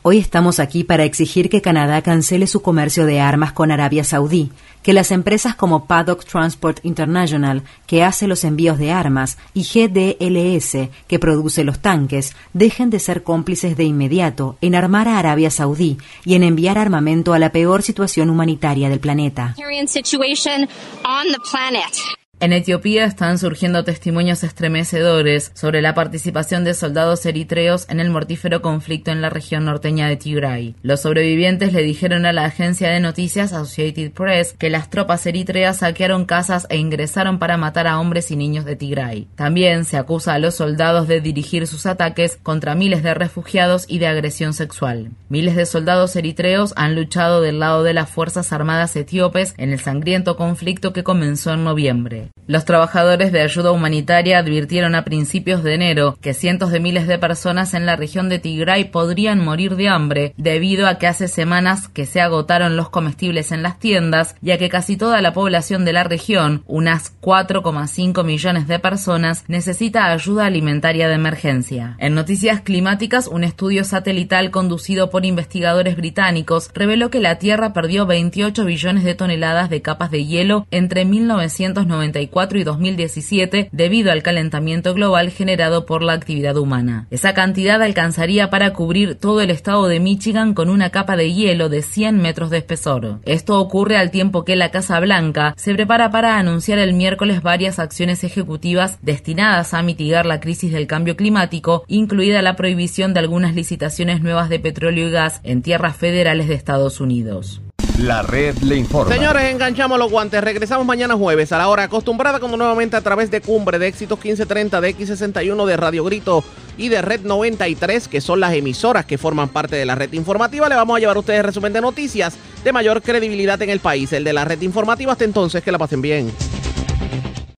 Hoy estamos aquí para exigir que Canadá cancele su comercio de armas con Arabia Saudí, que las empresas como Paddock Transport International, que hace los envíos de armas, y GDLS, que produce los tanques, dejen de ser cómplices de inmediato en armar a Arabia Saudí y en enviar armamento a la peor situación humanitaria del planeta. En Etiopía están surgiendo testimonios estremecedores sobre la participación de soldados eritreos en el mortífero conflicto en la región norteña de Tigray. Los sobrevivientes le dijeron a la agencia de noticias Associated Press que las tropas eritreas saquearon casas e ingresaron para matar a hombres y niños de Tigray. También se acusa a los soldados de dirigir sus ataques contra miles de refugiados y de agresión sexual. Miles de soldados eritreos han luchado del lado de las Fuerzas Armadas etíopes en el sangriento conflicto que comenzó en noviembre. Los trabajadores de ayuda humanitaria advirtieron a principios de enero que cientos de miles de personas en la región de Tigray podrían morir de hambre debido a que hace semanas que se agotaron los comestibles en las tiendas y a que casi toda la población de la región, unas 4,5 millones de personas, necesita ayuda alimentaria de emergencia. En noticias climáticas, un estudio satelital conducido por investigadores británicos reveló que la Tierra perdió 28 billones de toneladas de capas de hielo entre 1990 y 2017 debido al calentamiento global generado por la actividad humana. Esa cantidad alcanzaría para cubrir todo el estado de Michigan con una capa de hielo de 100 metros de espesor. Esto ocurre al tiempo que la Casa Blanca se prepara para anunciar el miércoles varias acciones ejecutivas destinadas a mitigar la crisis del cambio climático, incluida la prohibición de algunas licitaciones nuevas de petróleo y gas en tierras federales de Estados Unidos. La red le informa. Señores, enganchamos los guantes. Regresamos mañana jueves a la hora acostumbrada como nuevamente a través de Cumbre de Éxitos 1530 de X61 de Radio Grito y de Red 93, que son las emisoras que forman parte de la red informativa. Le vamos a llevar a ustedes resumen de noticias de mayor credibilidad en el país, el de la red informativa. Hasta entonces, que la pasen bien.